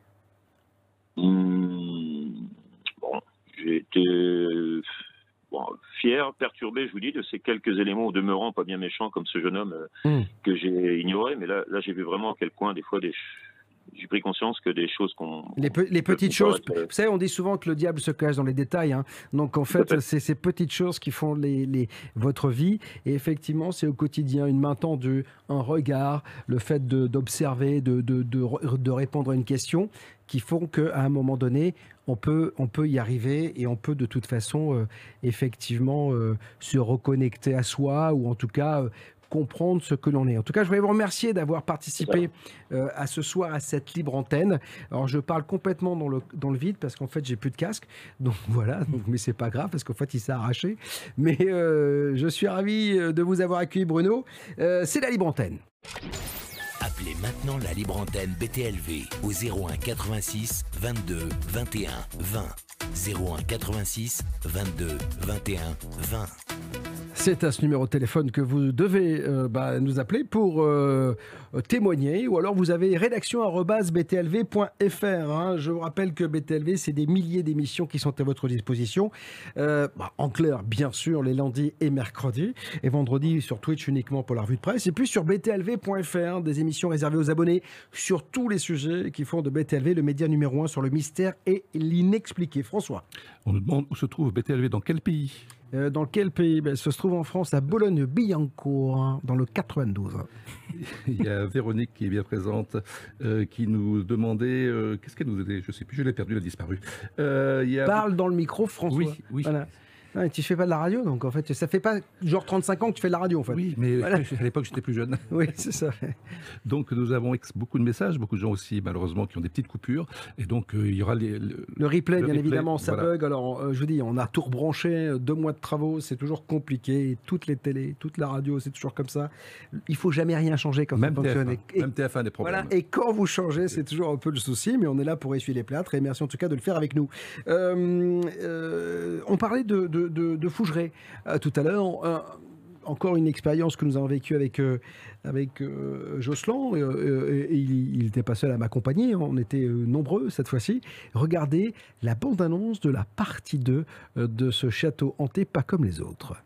Hum, bon, j'ai été euh, bon, fier, perturbé, je vous dis, de ces quelques éléments au demeurant pas bien méchants comme ce jeune homme euh, Hum. que j'ai ignoré. Mais là, là j'ai vu vraiment à quel point, des fois, des j'ai pris conscience que des choses qu'on. Les, pe- les petites choses. Vous savez, on dit souvent que le diable se cache dans les détails. hein. Donc en fait, c'est ces petites choses qui font les, les- votre vie. Et effectivement, c'est au quotidien une main tendue, un regard, le fait d'observer, de, de, de, re- de répondre à une question, qui font qu'à un moment donné, on peut, on peut y arriver et on peut de toute façon, euh, effectivement, euh, se reconnecter à soi ou en tout cas. euh, comprendre ce que l'on est. En tout cas, je voudrais vous remercier d'avoir participé euh, à ce soir à cette libre antenne. Alors, je parle complètement dans le, dans le vide parce qu'en fait, j'ai plus de casque. Donc voilà, donc, mais c'est pas grave parce qu'en fait, il s'est arraché. Mais euh, je suis ravi euh, de vous avoir accueilli, Bruno. Euh, c'est la libre antenne. Appelez maintenant la libre antenne BTLV au 01 86 22 21 20. 01 86 22 21 20. C'est à ce numéro de téléphone que vous devez euh, bah, nous appeler pour euh, euh, témoigner ou alors vous avez rédaction@btlv.fr. hein. Je vous rappelle que BTLV, c'est des milliers d'émissions qui sont à votre disposition. Bah, en clair, bien sûr, les lundis et mercredis et vendredi sur Twitch uniquement pour la revue de presse et puis sur btlv.fr, des émissions réservées aux abonnés sur tous les sujets qui font de BTLV le média numéro un sur le mystère et l'inexpliqué. François. On nous demande où se trouve BTLV, dans quel pays? Euh, dans quel pays Ben, Ça se trouve en France, à Bologne-Billancourt, hein, dans le 92. Il y a Véronique qui est bien présente, euh, qui nous demandait. euh, Qu'est-ce qu'elle nous aidait Je ne sais plus, je l'ai perdu, elle a disparu. Il y a... Parle dans le micro, François. Oui, oui. Voilà. Ouais, tu fais pas de la radio, donc en fait, ça fait pas genre 35 ans que tu fais de la radio, en fait. Oui, mais Voilà. à l'époque, j'étais plus jeune. Oui, c'est ça. Donc, nous avons beaucoup de messages, beaucoup de gens aussi, malheureusement, qui ont des petites coupures. Et donc, euh, il y aura les, le, Le replay, Le bien replay, évidemment, ça voilà. bug. Alors, euh, je vous dis, on a tout rebranché, euh, deux mois de travaux, c'est toujours compliqué. Toutes les télés, toute la radio, c'est toujours comme ça. Il faut jamais rien changer quand même, ça fonctionne. TF1, Et- même TF1 a des problèmes. Voilà, et quand vous changez, c'est toujours un peu le souci, mais on est là pour essuyer les plâtres, et merci en tout cas de le faire avec nous. Euh, on parlait de, de, de, Fougeray euh, tout à l'heure. Encore une expérience que nous avons vécue avec, euh, avec euh, Jocelyn, il n'était pas seul à m'accompagner, on était nombreux cette fois-ci. Regardez la bande-annonce de la partie 2 euh, de ce château hanté, pas comme les autres.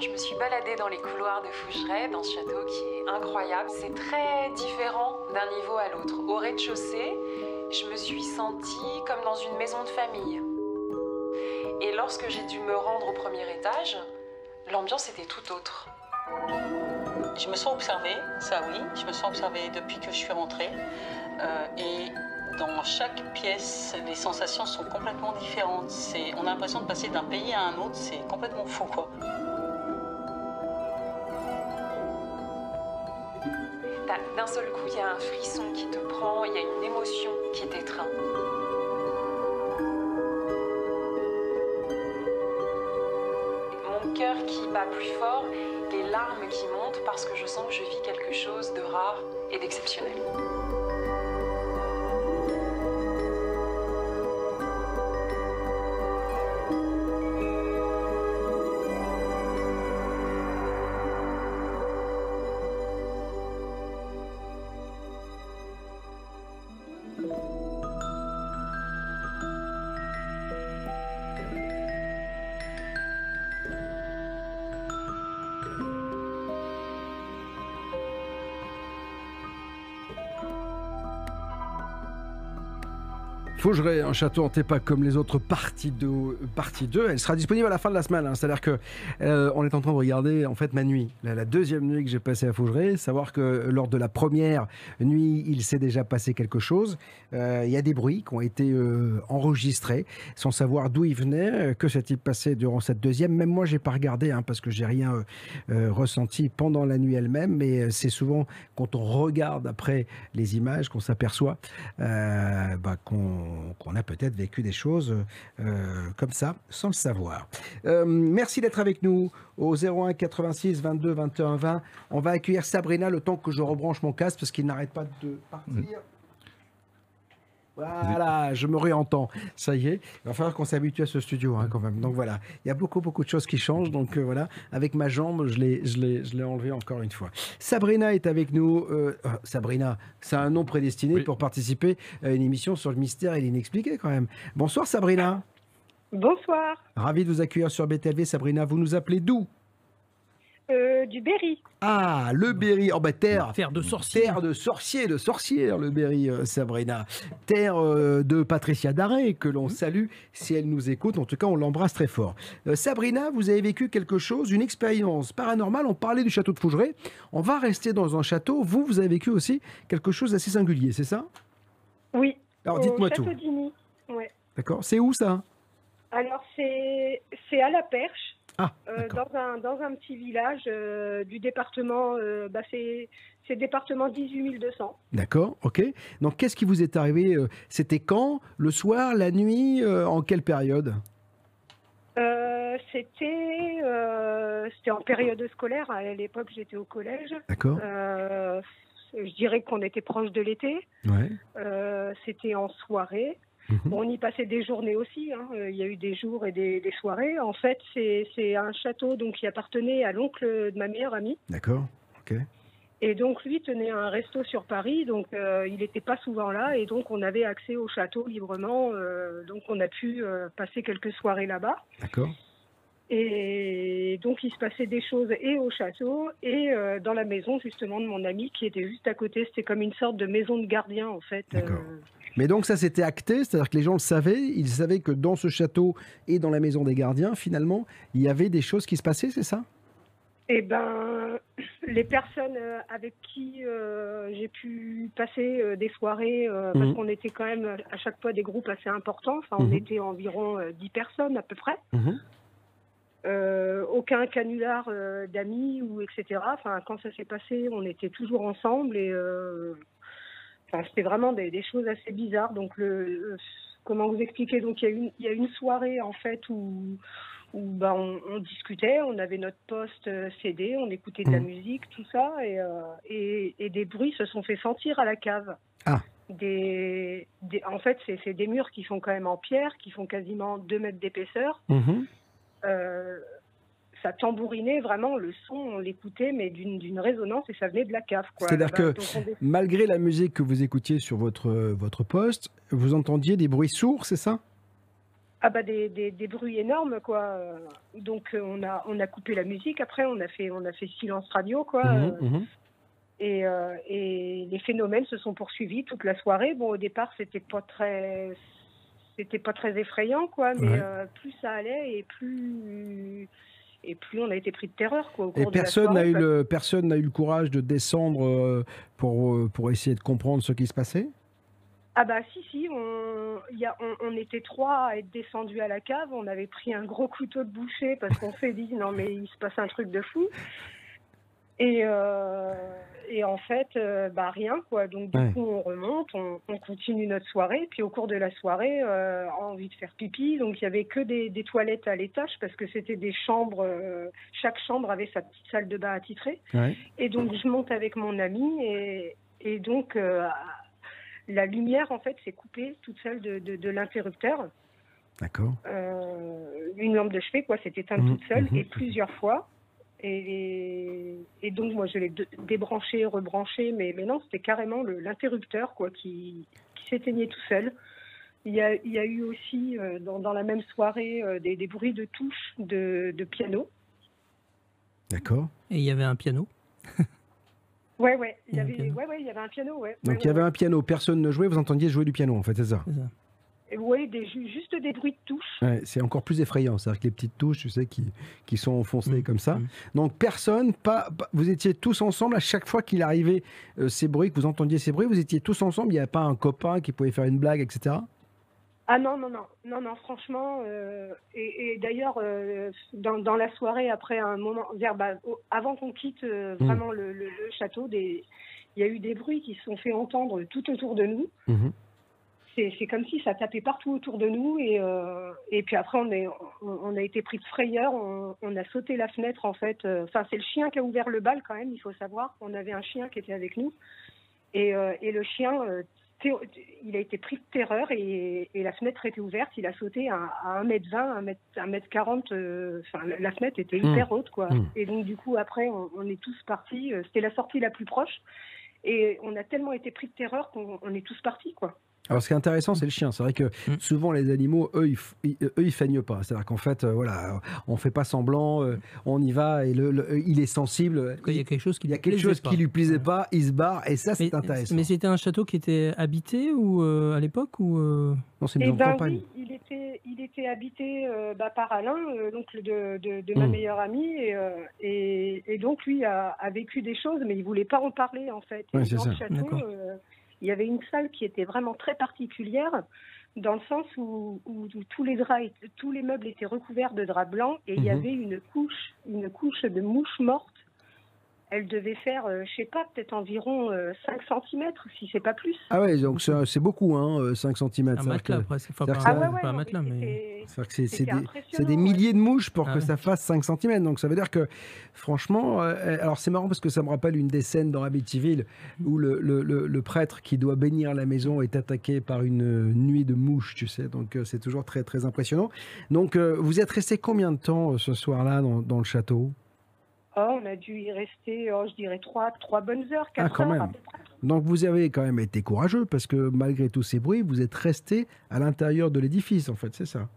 Je me suis baladée dans les couloirs de Fougeray, dans ce château qui est incroyable, c'est très différent d'un niveau à l'autre. Au rez-de-chaussée, je me suis sentie comme dans une maison de famille. Et lorsque j'ai dû me rendre au premier étage, l'ambiance était tout autre. Je me sens observée, ça oui, je me sens observée depuis que je suis rentrée. Euh, et dans chaque pièce, les sensations sont complètement différentes. On a l'impression de passer d'un pays à un autre, c'est complètement fou quoi. D'un seul coup, il y a un frisson qui te prend, il y a une émotion qui t'étreint. Mon cœur qui bat plus fort, les larmes qui montent parce que je sens que je vis quelque chose de rare et d'exceptionnel. Faugeray, un château hanté pas comme les autres parties 2. Partie 2 elle sera disponible à la fin de la semaine. hein. C'est-à-dire que euh, on est en train de regarder en fait ma nuit, la, deuxième nuit que j'ai passée à Faugeray. Savoir que lors de la première nuit, il s'est déjà passé quelque chose. Euh, Il y a des bruits qui ont été euh, enregistrés, sans savoir d'où ils venaient, euh, que s'est-il passé durant cette deuxième. Même moi, j'ai pas regardé hein, parce que j'ai rien euh, euh, ressenti pendant la nuit elle-même. Mais euh, c'est souvent quand on regarde après les images qu'on s'aperçoit euh, bah, qu'on qu'on a peut-être vécu des choses euh, comme ça sans le savoir. Euh, merci d'être avec nous au 01 86 22 21 20. On va accueillir Sabrina le temps que je rebranche mon casque parce qu'il n'arrête pas de partir. Voilà, je me réentends. Ça y est, il va falloir qu'on s'habitue à ce studio hein, quand même. Donc voilà, il y a beaucoup beaucoup de choses qui changent. Donc euh, voilà, avec ma jambe, je l'ai, je l'ai, je l'ai enlevé encore une fois. Sabrina est avec nous. Euh, euh, Sabrina, c'est un nom prédestiné pour participer à une émission sur le mystère et l'inexpliqué quand même. Bonsoir Sabrina. Bonsoir, Ravi de vous accueillir sur BTLV. Sabrina, vous nous appelez d'où? Euh, du Berry. Ah, le Berry. Oh bah terre. Terre de sorciers. Terre de sorciers, de sorcières, le Berry, euh, Sabrina. Terre euh, de Patricia Daré, que l'on salue si elle nous écoute. En tout cas, on l'embrasse très fort. Euh, Sabrina, vous avez vécu quelque chose, une expérience paranormale. On parlait du château de Fougeray. On va rester dans un château. Vous, vous avez vécu aussi quelque chose d'assez singulier, c'est ça? Oui. Alors, au dites-moi Château tout. Ouais. D'accord. C'est où ça? Alors, c'est c'est à la Perche, Ah, euh, dans, un, dans un petit village euh, du département, euh, bah, c'est département 18 200. D'accord, ok. Donc, qu'est-ce qui vous est arrivé euh, C'était quand Le soir La nuit En quelle période? C'était c'était en période scolaire. À l'époque, j'étais au collège. D'accord. Je dirais qu'on était proche de l'été. Ouais. C'était en soirée. Mhm. On y passait des journées aussi. hein. Euh, Il y a eu des jours et des, des soirées. En fait, c'est un château donc qui appartenait à l'oncle de ma meilleure amie. D'accord, ok. Et donc lui tenait un resto sur Paris, donc euh, il n'était pas souvent là, et donc on avait accès au château librement. euh, donc on a pu euh, passer quelques soirées là-bas. D'accord. Et donc il se passait des choses et au château et dans la maison justement de mon ami qui était juste à côté. C'était comme une sorte de maison de gardien en fait. Mais donc ça c'était acté, c'est-à-dire que les gens le savaient, ils savaient que dans ce château et dans la maison des gardiens, finalement, il y avait des choses qui se passaient, c'est ça? Eh ben, les personnes euh, avec qui euh, j'ai pu passer euh, des soirées, euh, parce Mhm. qu'on était quand même à chaque fois des groupes assez importants, enfin on Mhm. était environ euh, 10 personnes à peu près. Euh, aucun canular euh, d'amis ou etc. Enfin, quand ça s'est passé, on était toujours ensemble et euh, enfin, c'était vraiment des, des choses assez bizarres. Donc, le, le- comment vous expliquer? Donc, il y, a une- il y a une soirée en fait où, où bah, on, on discutait, on avait notre poste euh, CD, on écoutait de la Mhm. musique, tout ça, et, euh, et, et des bruits se sont fait sentir à la cave. Ah. Des, des- en fait, c'est des murs qui sont quand même en pierre, qui font quasiment 2 mètres d'épaisseur. Euh, ça tambourinait vraiment, le son, on l'écoutait, mais d'une résonance et ça venait de la cave. C'est-à-dire que on malgré la musique que vous écoutiez sur votre, votre poste, vous entendiez des bruits sourds, c'est ça? Ah bah des, des, des bruits énormes quoi. Euh, Donc euh, on a on a coupé la musique. Après on a fait on a fait silence radio quoi. Mhm, Euh, mhm. Et, euh, et les phénomènes se sont poursuivis toute la soirée. Bon au départ c'était pas très c'était pas très effrayant quoi, mais Ouais. euh, plus ça allait et plus et plus on a été pris de terreur. Quoi, au Et cours personne n'a eu, le, personne n'a eu le courage de descendre euh, pour, euh, pour essayer de comprendre ce qui se passait? Ah bah si, si, on, y a, on, on était trois à être descendus à la cave, on avait pris un gros couteau de boucher parce qu'on s'est dit non mais il se passe un truc de fou. Et, euh, et en fait, euh, bah rien quoi. Donc du Ouais. coup on remonte, on, on continue notre soirée. Puis au cours de la soirée, euh, envie de faire pipi. Donc il y avait que des, des toilettes à l'étage parce que c'était des chambres. euh, chaque chambre avait sa petite salle de bain attitrée. Et donc je monte avec mon ami et, et donc la lumière en fait s'est coupée toute seule de, de, de l'interrupteur. D'accord. Une lampe de chevet quoi, s'est éteinte Mhm, toute seule mhm. et plusieurs fois. Et, et donc moi je l'ai débranché, rebranché, mais, mais non c'était carrément l'interrupteur quoi qui, qui s'éteignait tout seul. Il y a, il y a eu aussi euh, dans, dans la même soirée euh, des, des bruits de touches de, de piano. D'accord. Et il y avait un piano. Ouais ouais, il y avait piano. ouais ouais il y avait un piano ouais. Donc Ouais, il y avait un piano, personne ne jouait, vous entendiez jouer du piano en fait, c'est ça Oui, des, juste des bruits de touches. Ouais, c'est encore plus effrayant, c'est-à-dire que les petites touches, tu sais, qui, qui sont enfoncées comme ça. Donc personne, pas, pas- vous étiez tous ensemble à chaque fois qu'il arrivait euh, ces bruits, que vous entendiez ces bruits, vous étiez tous ensemble, il n'y avait pas un copain qui pouvait faire une blague, etc. Ah non, non, non, non, non, franchement. euh, et et d'ailleurs, euh, dans, dans la soirée, après un moment, vers, bah, avant qu'on quitte euh, Mm. vraiment le, le- le château, il y a eu des bruits qui se sont fait entendre tout autour de nous. C'est comme si ça tapait partout autour de nous. Et, euh, et puis après, on, est, on, on a été pris de frayeur. On, on a sauté la fenêtre, en fait. Euh, Enfin, c'est le chien qui a ouvert le bal, quand même, il faut savoir. On avait un chien qui était avec nous. Et, euh, et le chien, il a été pris de terreur et, et la fenêtre était ouverte. Il a sauté à, à 1m20, 1m, 1m40. euh, Enfin, la, la fenêtre était Mmh. hyper haute, quoi. Mmh. Et donc, du coup, après, on, on est tous partis. C'était la sortie la plus proche. Et on a tellement été pris de terreur qu'on on est tous partis, quoi. Alors, ce qui est intéressant, c'est le chien. C'est vrai que souvent, les animaux, eux, ils, eux, ils feignent pas. C'est-à-dire qu'en fait, euh, voilà, on fait pas semblant, euh, on y va et le, le- il est sensible. il y a quelque chose qui il y a lui quelque plaisait chose pas. qui lui plaisait pas, il se barre et ça, c'est intéressant. Mais c'était un château qui était habité ou euh, à l'époque ou euh, Non, c'est Eh ben oui, il était, il était habité euh, bah, par Alain, euh, l'oncle de, de, de ma Mm. meilleure amie, et, euh, et, et donc lui a, a vécu des choses, mais il voulait pas en parler en fait. Ouais, dans ça. le château, D'accord. euh, il y avait une salle qui était vraiment très particulière, dans le sens où, où- où tous les draps, tous les meubles étaient recouverts de draps blancs, et il y Mhm. avait une couche, une couche de mouches mortes. Elle devait faire, euh, je sais pas, peut-être environ euh, 5 cm, si c'est pas plus. Ah ouais, donc c'est beaucoup, hein, euh, 5 cm. Un matelas, presque. Enfin, c'est-à-dire pas- Ah ouais, ouais, pas un non, matelas, mais- c'est- des, milliers de mouches pour Ah que ouais. ça fasse 5 cm. Donc ça veut dire que, franchement, euh, alors c'est marrant parce que ça me rappelle une des scènes dans Amityville où le, le- le- le prêtre qui doit bénir la maison est attaqué par une euh, nuit de mouches, tu sais. Donc euh, c'est toujours très très impressionnant. Donc euh, vous êtes resté combien de temps euh, ce soir-là dans, dans le château? On a dû y rester, oh, je dirais, trois, trois bonnes heures, quatre Ah, quand heures. même. à peu près. Donc vous avez quand même été courageux parce que malgré tous ces bruits, vous êtes resté à l'intérieur de l'édifice, en fait, c'est ça?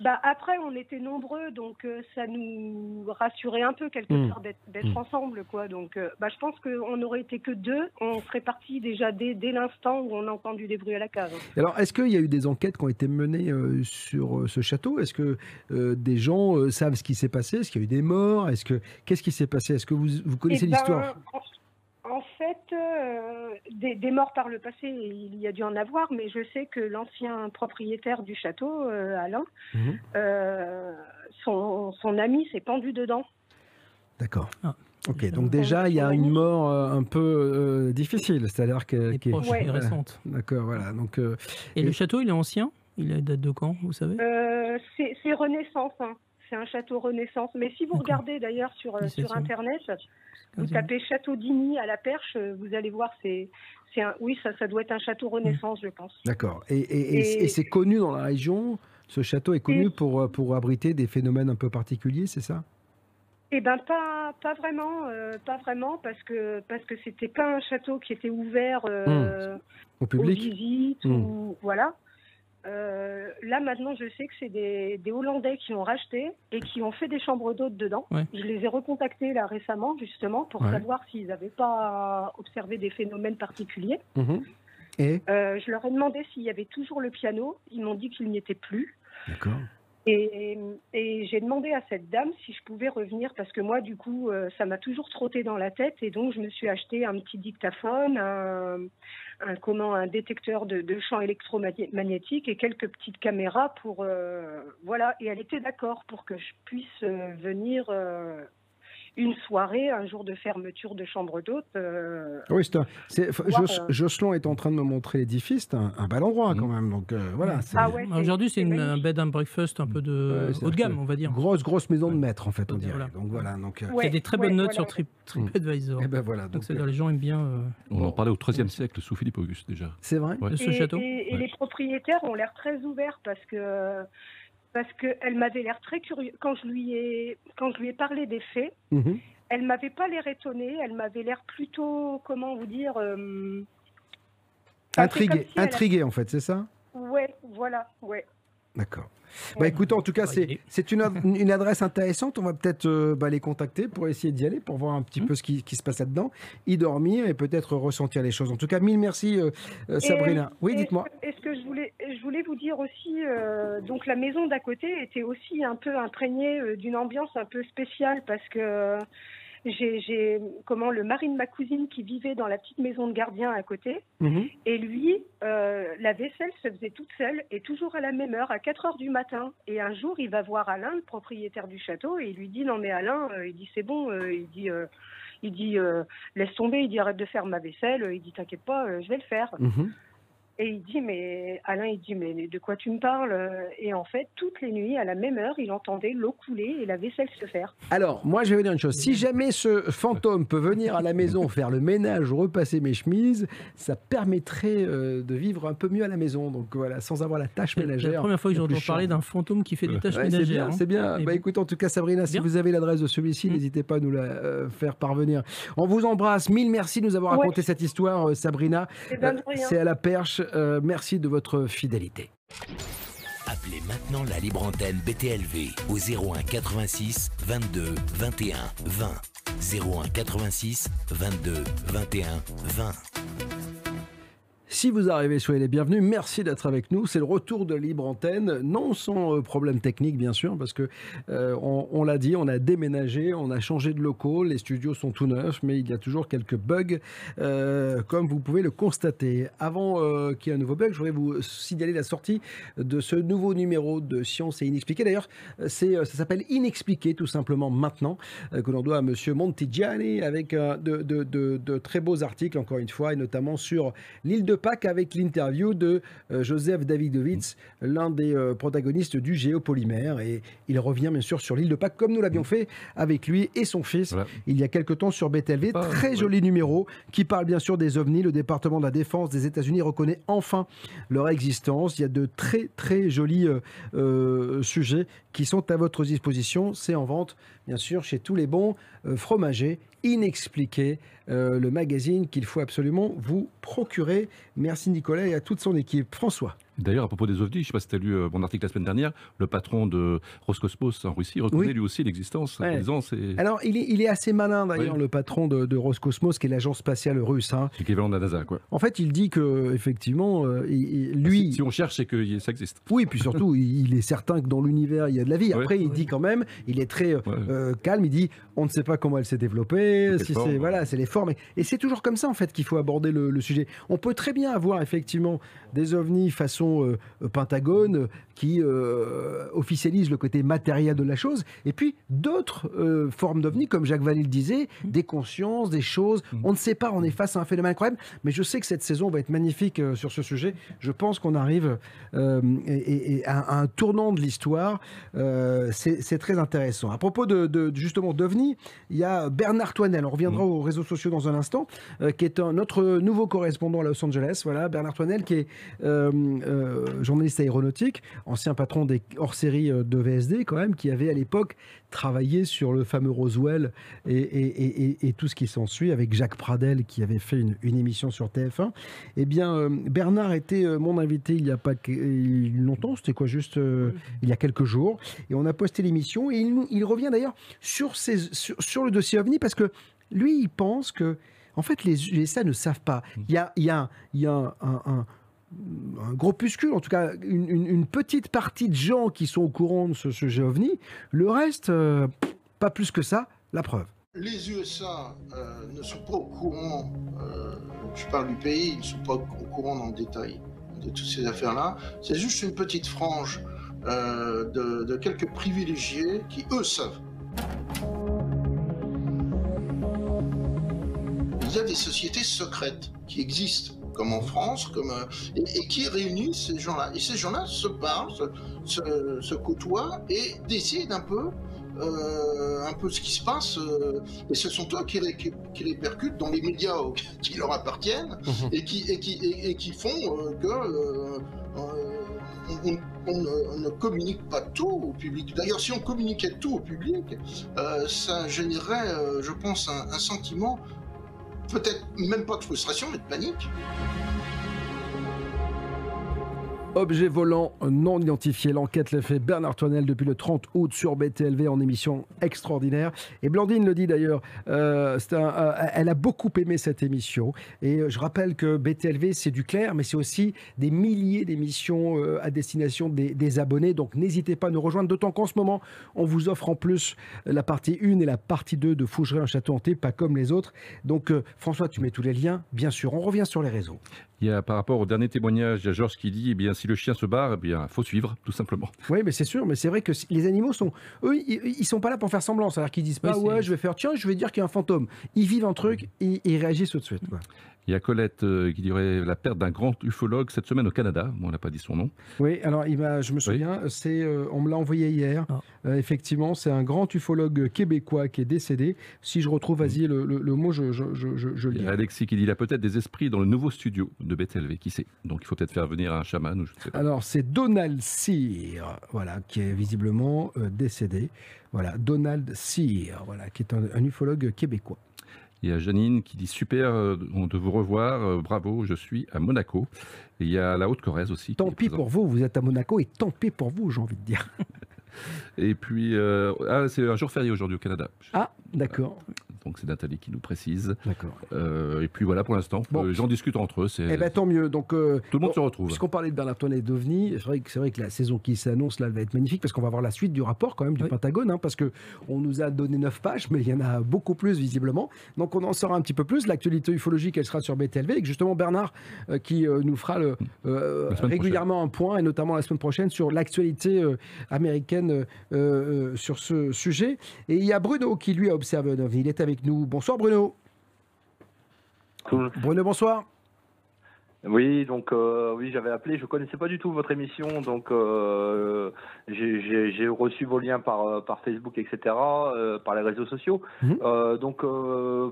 Bah, après, on était nombreux, donc euh, ça nous rassurait un peu quelque Mm. part d'être Mm. ensemble, quoi. Donc, euh, bah, je pense qu'on n'aurait été que deux, on serait partis déjà dès, dès l'instant où on a entendu des bruits à la cave. Alors, est-ce qu'il y a eu des enquêtes qui ont été menées euh, sur ce château? Est-ce que des gens savent ce qui s'est passé? Est-ce qu'il y a eu des morts? Est-ce que qu'est-ce qui s'est passé? Est-ce que vous, vous connaissez Eh ben, l'histoire? en, en fait, euh, des, des morts par le passé, il y a dû en avoir, mais je sais que l'ancien propriétaire du château, euh, Alain, Mhm. euh, son, son ami s'est pendu dedans. D'accord. Ah. Ok, donc déjà, il y a une mort euh, un peu euh, difficile, c'est-à-dire que... qui est- proche, récente. D'accord, voilà. Donc, euh, Et le château, il est ancien? Il date de quand, vous savez? Euh, c'est Renaissance, hein. c'est un château Renaissance. Mais si vous regardez d'ailleurs sur, sur 17e. Internet, vous 15e. tapez Château d'Igny à la Perche, euh, vous allez voir, c'est c'est un, oui, ça, ça doit être un château Renaissance, je pense. D'accord. Et, et- et- Et- et c'est connu dans la région Ce château est connu pour, euh, pour abriter des phénomènes un peu particuliers, c'est ça? Eh ben pas pas vraiment, euh, pas vraiment parce que parce que c'était pas un château qui était ouvert euh, Au public aux visites Hmm. ou voilà. Euh, là maintenant, je sais que c'est des, des Hollandais qui ont racheté et qui ont fait des chambres d'hôtes dedans. Ouais. Je les ai recontactés là récemment justement pour Ouais. savoir s'ils n'avaient pas observé des phénomènes particuliers. Mhm. Et Euh, je leur ai demandé s'il y avait toujours le piano. Ils m'ont dit qu'il n'y était plus. D'accord. Et, j'ai demandé à cette dame si je pouvais revenir parce que moi, du coup, euh, ça m'a toujours trotté dans la tête et donc je me suis acheté un petit dictaphone, un, comment, un détecteur de, de champs électromagnétiques et quelques petites caméras pour euh, voilà. Et elle était d'accord pour que je puisse euh, venir une soirée, un jour de fermeture de chambre d'hôte. euh, Oui, c'est un- Jos- euh, Jocelyn est en train de me montrer l'édifice, c'est un, un bel endroit quand même. Donc euh, voilà. c'est- Ah ouais, c'est- Aujourd'hui, c'est un bed and breakfast un peu de haut de gamme, on va dire. Grosse, grosse maison de maître en fait, on dirait. Voilà. Donc voilà. Donc, euh, Il y a des très bonnes ouais, notes voilà. sur Trip, TripAdvisor. Et ben voilà. Donc, donc, les gens aiment bien. euh, On en parlait au XIIIe siècle sous Philippe Auguste déjà. C'est vrai ce et, château. et- et Ouais. les propriétaires ont l'air très ouverts parce que parce qu'elle m'avait l'air très curieuse quand je lui ai quand je lui ai parlé des faits. Mhm. Elle m'avait pas l'air étonnée, elle m'avait l'air plutôt comment vous dire euh, enfin, c'est comme Intrigué, si elle a- intrigué en fait, c'est ça? Ouais, voilà, ouais. D'accord. Bah écoute, en tout cas, c'est c'est une, une adresse intéressante. On va peut-être euh, bah, les contacter pour essayer d'y aller, pour voir un Mmh. petit peu ce qui, qui se passe là-dedans, y dormir et peut-être ressentir les choses. En tout cas, mille merci, euh, euh, Sabrina. Et- oui, et- dites-moi. Et ce que je voulais, je voulais vous dire aussi, euh, donc la maison d'à côté était aussi un peu imprégnée euh, d'une ambiance un peu spéciale parce que euh, j'ai, comment le mari de ma cousine qui vivait dans la petite maison de gardien à côté. Mhm. Et lui, euh, la vaisselle se faisait toute seule et toujours à la même heure, à 4 heures du matin. Et un jour, il va voir Alain, le propriétaire du château, et il lui dit non mais Alain, euh, il dit c'est bon, euh, il dit il dit laisse tomber, il dit arrête de faire ma vaisselle, il dit t'inquiète pas, je vais le faire. Mhm. Et il dit, mais Alain, il dit, mais de quoi tu me parles? Et en fait, toutes les nuits, à la même heure, il entendait l'eau couler et la vaisselle se faire. Alors, moi, je vais vous dire une chose. Si jamais ce fantôme peut venir à la maison faire le ménage, repasser mes chemises, ça permettrait euh, de vivre un peu mieux à la maison. Donc voilà, sans avoir la tâche C'est ménagère. la première fois que j'entends parler d'un fantôme qui fait des tâches Ouais, c'est ménagères. bien, hein. c'est bien. Et Bah bon. écoute, en tout cas, Sabrina, si Bien. vous avez l'adresse de celui-ci, Mm. n'hésitez pas à nous la euh, faire parvenir. On vous embrasse. Mille merci de nous avoir Ouais. raconté cette histoire, euh, Sabrina. Eh ben, Euh, c'est à la perche. Euh, merci de votre fidélité. Appelez maintenant la libre antenne BTLV au 01 86 22 21 20. 01 86 22 21 20. Si vous arrivez, soyez les bienvenus. Merci d'être avec nous. C'est le retour de Libre Antenne, non sans euh, problème technique, bien sûr, parce que euh, on, l'a dit, on a déménagé, on a changé de locaux, les studios sont tout neufs, mais il y a toujours quelques bugs, euh, comme vous pouvez le constater. Avant qu'il y ait un nouveau bug, je voudrais vous signaler la sortie de ce nouveau numéro de Science et Inexpliqué. D'ailleurs, c'est, ça s'appelle Inexpliqué, tout simplement, maintenant, que l'on doit à Monsieur Montigiani, avec de- de très beaux articles, encore une fois, et notamment sur l'île de Pâques, avec l'interview de euh, Joseph Davidovitz, l'un des euh, protagonistes du géopolymère. Et il revient, bien sûr, sur l'île de Pâques, comme nous l'avions fait avec lui et son fils il y a quelque temps sur BTLV. Très ouais. joli numéro qui parle bien sûr des ovnis. Le département de la défense des États-Unis reconnaît enfin leur existence. Il y a de très très jolis euh, euh, sujets qui sont à votre disposition. C'est en vente bien sûr chez tous les bons euh, fromagers. Inexpliqué, euh, le magazine qu'il faut absolument vous procurer. Merci Nicolas et à toute son équipe. François. D'ailleurs, à propos des ovnis, je ne sais pas si tu as lu euh, mon article la semaine dernière, le patron de Roscosmos en Russie reconnaît Oui. lui aussi l'existence Ouais. Alors, il est, il est assez malin d'ailleurs, Oui. le patron de, de Roscosmos, qui est l'agence spatiale russe. hein. c'est l'équivalent de la NASA. Quoi. En fait, il dit que effectivement, euh, lui, Si, si on cherche, c'est que ça existe. Oui, puis surtout, il est certain que dans l'univers, il y a de la vie. Ouais. Après, il dit quand même, il est très euh, euh, calme, il dit, on ne sait pas comment elle s'est développée, si c'est voilà, c'est les formes. Et, et c'est toujours comme ça, en fait, qu'il faut aborder le, le sujet. On peut très bien avoir, effectivement, des ovnis façon euh, Pentagone qui euh, officialisent le côté matériel de la chose, et puis d'autres euh, formes d'ovnis, comme Jacques Vallée le disait, Mmh. des consciences, des choses. On ne sait pas, on est face à un phénomène incroyable, mais je sais que cette saison va être magnifique euh, sur ce sujet. Je pense qu'on arrive euh, et, et- et à, à un tournant de l'histoire. C'est très intéressant. À propos de, de- justement d'OVNI, il y a Bernard Toinel, on reviendra aux réseaux sociaux dans un instant, qui est un, notre nouveau correspondant à Los Angeles. Voilà, Bernard Toinel, qui est journaliste aéronautique, ancien patron des hors-séries euh, de VSD, quand même, qui avait à l'époque travaillé sur le fameux Roswell et, et- et- et- et tout ce qui s'ensuit, avec Jacques Pradel, qui avait fait une, une émission sur TF1. Eh bien, euh, Bernard était euh, mon invité il n'y a pas longtemps, c'était quoi, juste euh, il y a quelques jours, et on a posté l'émission, et il, revient d'ailleurs sur, ces- sur, sur le dossier OVNI, parce que lui, il pense que, en fait, les USA ne savent pas. Il y a, il y a, il y a un- un- un groupuscule, en tout cas une, petite partie de gens qui sont au courant de ce sujet OVNI. Le reste, euh, pas plus que ça, la preuve. Les USA euh, ne sont pas au courant, euh, je parle du pays, ils ne sont pas au courant dans le détail de toutes ces affaires-là. C'est juste une petite frange de, de quelques privilégiés qui, eux, savent. Il y a des sociétés secrètes qui existent, comme en France, comme, euh, et, et qui réunissent ces gens-là. Et ces gens-là se parlent, se, se- se côtoient et décident un peu euh, un peu ce qui se passe, euh, et ce sont eux qui, ré- qui, qui répercutent dans les médias qui leur appartiennent et, qui, et, qui, et, et qui font euh, que on, on ne, on ne communique pas tout au public. D'ailleurs, si on communiquait tout au public, ça générerait, je pense, un, un sentiment, peut-être même pas de frustration, mais de panique. Objet volant non identifié, l'enquête l'a fait Bernard Toinel depuis le 30 août sur BTLV en émission extraordinaire. Et Blandine le dit d'ailleurs, euh, euh, elle a beaucoup aimé cette émission. Et euh, je rappelle que BTLV, c'est du clair, mais c'est aussi des milliers d'émissions à destination des, abonnés. Donc n'hésitez pas à nous rejoindre, d'autant qu'en ce moment, on vous offre en plus la partie 1 et la partie 2 de Fougeray, un château hanté, pas comme les autres. Donc François, tu mets tous les liens, bien sûr. On revient sur les réseaux. Il y a, par rapport au dernier témoignage, il y a Georges qui dit, eh bien, si le chien se barre, eh bien, faut suivre, tout simplement. Oui, mais c'est sûr, mais c'est vrai que les animaux sont, eux, ils, sont pas là pour faire semblant, c'est-à-dire qu'ils disent pas, Oui, ouais, je vais faire, tiens, je vais dire qu'il y a un fantôme. Ils vivent un truc et et ils réagissent tout de suite. quoi. Il y a Colette euh, qui dirait la perte d'un grand ufologue cette semaine au Canada. Bon, on n'a pas dit son nom. Oui, alors il je me souviens, c'est, euh, on me l'a envoyé hier. Euh, effectivement, c'est un grand ufologue québécois qui est décédé. Si je retrouve, vas-y, le, le- le mot, je, je, je, je- je le Il y dis. a Alexis qui dit il a peut-être des esprits dans le nouveau studio de BTLV, qui sait? Donc il faut peut-être faire venir un chaman ou je ne sais pas. Alors c'est Donald Sear, voilà, qui est visiblement euh, décédé. Voilà, Donald Sear, voilà, qui est un, un ufologue québécois. Il y a Janine qui dit super euh, de vous revoir, euh, bravo, je suis à Monaco. Et il y a la Haute-Corrèze aussi. Tant pis pour vous, vous êtes à Monaco et tant pis pour vous, j'ai envie de dire. Et puis, euh, ah, c'est un jour férié aujourd'hui au Canada. Ah, d'accord. Donc c'est Nathalie qui nous précise. D'accord. Euh, et puis voilà pour l'instant. Bon. Euh, Les gens discutent entre eux. Eh ben tant mieux. Donc euh, Tout le monde bon, se retrouve. Puisqu'on parlait de Bernard Toinette et d'OVNI, c'est vrai que c'est vrai que la saison qui s'annonce là elle va être magnifique parce qu'on va avoir la suite du rapport quand même du Pentagone, hein, parce que on nous a donné 9 pages, mais il y en a beaucoup plus visiblement. Donc on en saura un petit peu plus. L'actualité ufologique, elle sera sur BTLV, et justement Bernard euh, qui euh, nous fera le, euh, régulièrement un point, et notamment la semaine prochaine sur l'actualité euh, américaine euh, euh, sur ce sujet. Et il y a Bruno qui lui a observé un OVNI. Il est avec nous. Bonsoir Bruno. Bruno, bonsoir. Oui, donc euh, oui, j'avais appelé. Je connaissais pas du tout votre émission, donc euh, j'ai- reçu vos liens par euh, par Facebook, etc., euh, par les réseaux sociaux. Mhm. Donc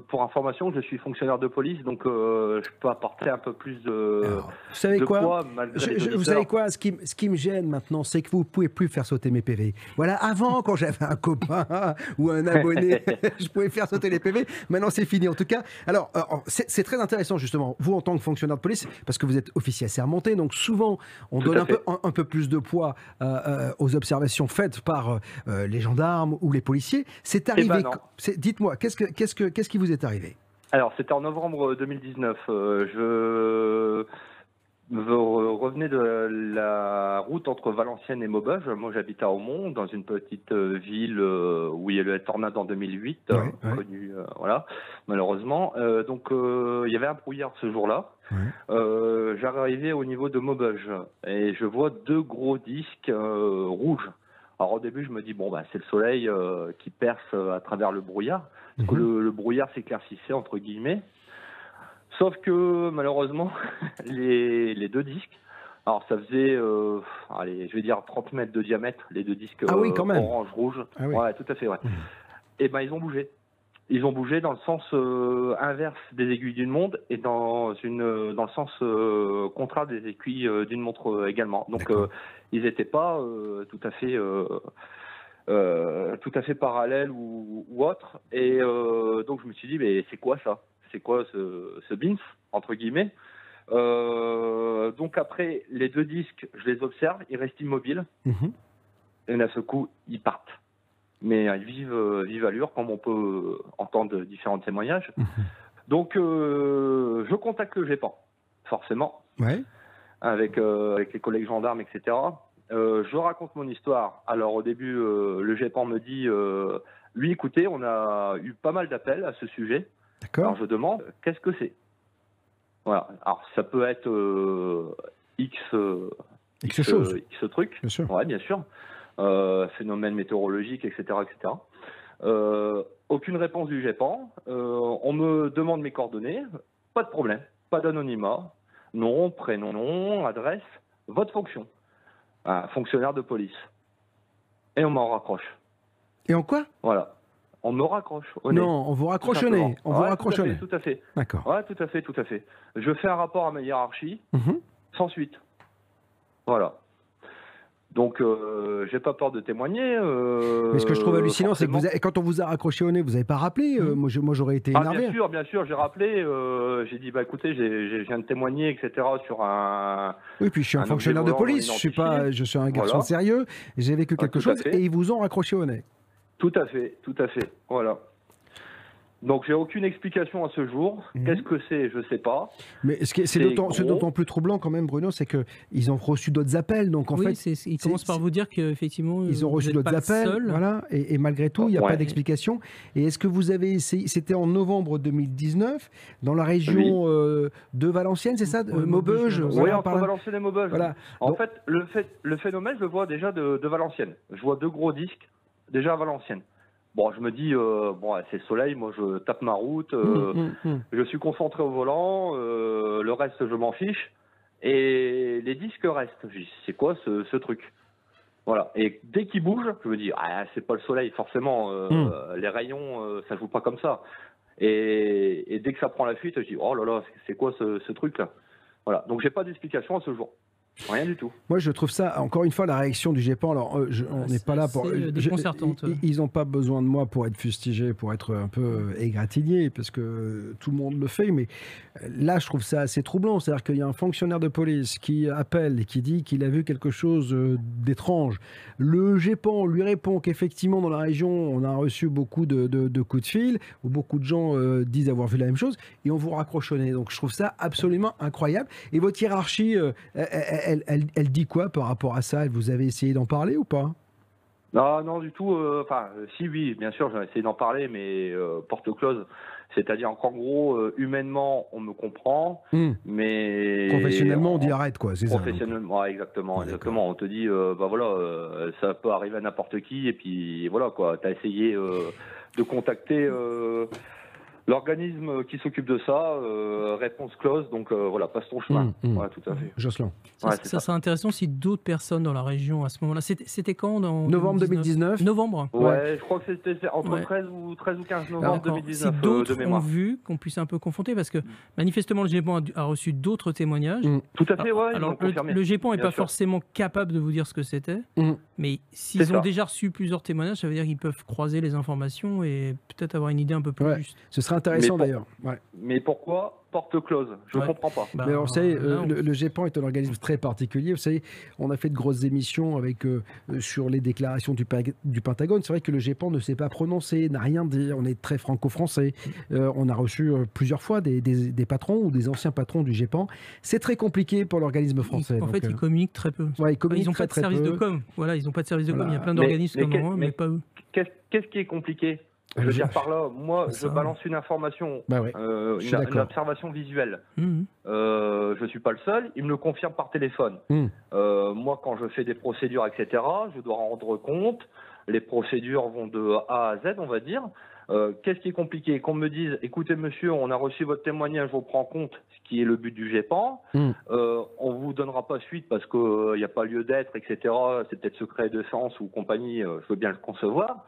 pour information, je suis fonctionnaire de police, donc je peux apporter un peu plus de. Vous savez de quoi poids, malgré Je- les je- Vous savez quoi ce qui, ce qui me gêne maintenant, c'est que vous ne pouvez plus faire sauter mes PV. Voilà, avant, quand j'avais un copain ou un abonné, je pouvais faire sauter les PV. Maintenant, c'est fini. En tout cas, alors, c'est très intéressant, justement, vous, en tant que fonctionnaire de police, parce que vous êtes officier assermenté, donc souvent, on Tout donne un peu, fait. un, un peu plus de poids euh, euh, aux observations faites par euh, les gendarmes ou les policiers. C'est ben arrivé. c'est- Dites-moi, qu'est-ce, que, qu'est-ce, que, qu'est-ce qui vous est arrivé? Alors, c'était en novembre 2019. Euh, je me re- revenais de la route entre Valenciennes et Maubeuge. Moi, j'habite à Aumont, dans une petite euh, ville euh, où il y a eu le tornade en 2008, euh, connu, euh, voilà, malheureusement. Euh, donc, euh, il y avait un brouillard ce jour-là. Euh, J'arrivais au niveau de Maubeuge et je vois deux gros disques rouges. Alors au début, je me dis bon bah c'est le soleil euh, qui perce euh, à travers le brouillard. Parce que le, le brouillard s'éclaircissait entre guillemets. Sauf que malheureusement, les, les deux disques, alors ça faisait, euh, allez, je vais dire 30 mètres de diamètre, les deux disques Ah oui, euh, quand même. orange, rouge. Ah oui. Ouais, tout à fait, ouais. Et ben ils ont bougé. Ils ont bougé dans le sens euh, inverse des aiguilles d'une montre et dans une dans le sens euh, contraire des aiguilles d'une montre également. Donc ils n'étaient pas tout à fait tout à fait parallèles ou, ou autres. Et donc je me suis dit mais c'est quoi ça? C'est quoi ce, ce BINF entre guillemets Euh, Donc après les deux disques, je les observe, ils restent immobiles et d'un seul coup ils partent. Mais ils vivent euh, vive allure comme on peut euh, entendre différents témoignages. Donc euh, je contacte le GEPAN, forcément. Ouais. avec, euh, avec les collègues gendarmes, etc. Je raconte mon histoire. Alors au début, le GEPAN me dit, lui, écoutez, on a eu pas mal d'appels à ce sujet. Alors je demande, qu'est-ce que c'est? Voilà. Alors ça peut être euh, X, euh, X chose. euh, X truc. Bien sûr. Ouais, bien sûr. Euh, phénomène météorologique, etc., etc. Euh, aucune réponse du GEPAN. Euh, on me demande mes coordonnées. Pas de problème. Pas d'anonymat. Nom, prénom, nom, adresse, votre fonction. Un fonctionnaire de police. Et on m'en raccroche. Et en quoi? Voilà. On me raccroche. au nez. Non, on vous raccroche au nez. On vous raccroche au nez. Tout à fait. D'accord. Ouais, tout à fait, tout à fait. Je fais un rapport à ma hiérarchie, Mhm. sans suite. Voilà. Donc, euh, j'ai pas peur de témoigner. euh, Mais ce que je trouve hallucinant, c'est que vous forcément. avez- quand on vous a raccroché au nez, vous n'avez pas rappelé. euh, moi, je- moi, j'aurais été Ah, énervé. bien sûr, bien sûr, j'ai rappelé, euh, j'ai dit, bah écoutez, je viens de témoigner, etc., sur un. Oui, puis je suis un, fonctionnaire de police. Je suis pas, je suis un garçon Voilà. sérieux. J'ai vécu Ah, quelque chose et ils vous ont raccroché au nez. Tout à fait, tout à fait. Voilà. Donc, j'ai aucune explication à ce jour. Mhm. Qu'est-ce que c'est Je sais pas. Mais ce qui est- c'est d'autant plus troublant quand même, Bruno, c'est que ils ont reçu d'autres appels. Donc en oui, fait, c'est- c'est- ils commencent par vous dire qu'effectivement, Ils ont reçu d'autres appels, voilà, et, et malgré tout, il n'y a Ouais. pas d'explication. Et est-ce que vous avez essayé C'était en novembre 2019, dans la région euh, de Valenciennes, c'est ça, euh, Maubeuge Oui, voilà, entre. Valenciennes et Maubeuge. Voilà. En fait, le, fait, le phénomène, je le vois déjà de, de Valenciennes. Je vois deux gros disques déjà à Valenciennes. Bon, je me dis, euh, bon, c'est soleil, moi je tape ma route, euh, Hum, hum, hum. je suis concentré au volant, euh, le reste je m'en fiche, et les disques restent. Je dis, c'est quoi ce, ce truc? Voilà. Et dès qu'il bouge, je me dis, ah, c'est pas le soleil, forcément, les rayons, ça joue pas comme ça. Et, et dès que ça prend la fuite, je dis, oh là là, c'est quoi ce, ce truc-là? Voilà. Donc j'ai pas d'explication à ce jour. Rien du tout. Moi, je trouve ça, encore une fois, la réaction du GEPAN. Alors, euh, je- on n'est pas là pour. euh, je- déconcertante. Ils n'ont pas besoin de moi pour être fustigé, pour être un peu euh, égratigné, parce que tout le monde le fait. Mais là, je trouve ça assez troublant. C'est-à-dire qu'il y a un fonctionnaire de police qui appelle et qui dit qu'il a vu quelque chose d'étrange. Le GEPAN lui répond qu'effectivement, dans la région, on a reçu beaucoup de, de- de coups de fil, où beaucoup de gens euh, disent avoir vu la même chose, et on vous raccroche au nez. Donc, je trouve ça absolument incroyable. Et votre hiérarchie, euh, elle, elle- elle- elle dit quoi par rapport à ça? Vous avez essayé d'en parler ou pas? Non, non, du tout. euh, Enfin, euh, si, oui, bien sûr, j'ai essayé d'en parler, mais euh, porte close. C'est-à-dire qu'en gros, euh, humainement, on me comprend, Hmm. mais Professionnellement, on dit arrête, quoi, c'est ça. Professionnellement, ouais, exactement, exactement. On te dit, bah voilà, ça peut arriver à n'importe qui, et puis voilà quoi. T'as essayé de contacter l'organisme qui s'occupe de ça, euh, réponse close, donc euh, voilà, passe ton chemin. Hmm, hmm. Ouais, tout à fait. Jocelyn. Ça, Ouais, ça, c'est ça. serait intéressant si d'autres personnes dans la région à ce moment-là. C'était quand dans Novembre 2019. Novembre. Ouais, je crois que c'était entre Ouais. 13 ou 13 ou 15 Alors, novembre d'accord. 2019 si euh, d'autres ont vu, qu'on puisse un peu confronter, parce que manifestement le GEPAN a, reçu d'autres témoignages. Tout à fait, ouais, Alors le, le GEPAN n'est pas sûr. forcément capable de vous dire ce que c'était, Mm. mais s'ils ont ça. déjà reçu plusieurs témoignages, ça veut dire qu'ils peuvent croiser les informations et peut-être avoir une idée un peu plus Ouais. juste. Ce serait intéressant Mais pour- d'ailleurs. Ouais. Mais pourquoi porte close? Je ne Ouais. comprends pas. Bah, Mais alors, vous savez, euh, le, le GEPAN est un organisme très particulier. Vous savez, on a fait de grosses émissions avec, euh, euh, sur les déclarations du, Pentagone. C'est vrai que le GEPAN ne s'est pas prononcé, n'a rien dit. On est très franco-français. Euh, on a reçu plusieurs fois des, des- des patrons ou des anciens patrons du GEPAN. C'est très compliqué pour l'organisme français. en donc, fait, ils communiquent très peu. ouais, ils n'ont pas de service de com. Voilà, ils n'ont pas de service de com. Il y a plein Mais- d'organismes mais comme quel- moi, mais, mais- pas eux. Qu'est-ce qui est compliqué? Je veux dire par là, moi, Bah, je ça- balance une information, Bah ouais, euh, une, observation visuelle. Mhm. Euh, je suis pas le seul, il me le confirme par téléphone. Hmm. Euh, moi, quand je fais des procédures, etc., je dois rendre compte. Les procédures vont de A à Z, on va dire. Euh, Qu'est-ce qui est compliqué? Qu'on me dise, écoutez monsieur, on a reçu votre témoignage, on prend compte, ce qui est le but du GEPAN. Euh, on vous donnera pas suite parce qu'il n'y a pas lieu d'être, etc. C'est peut-être secret de défense ou compagnie, euh, je veux bien le concevoir.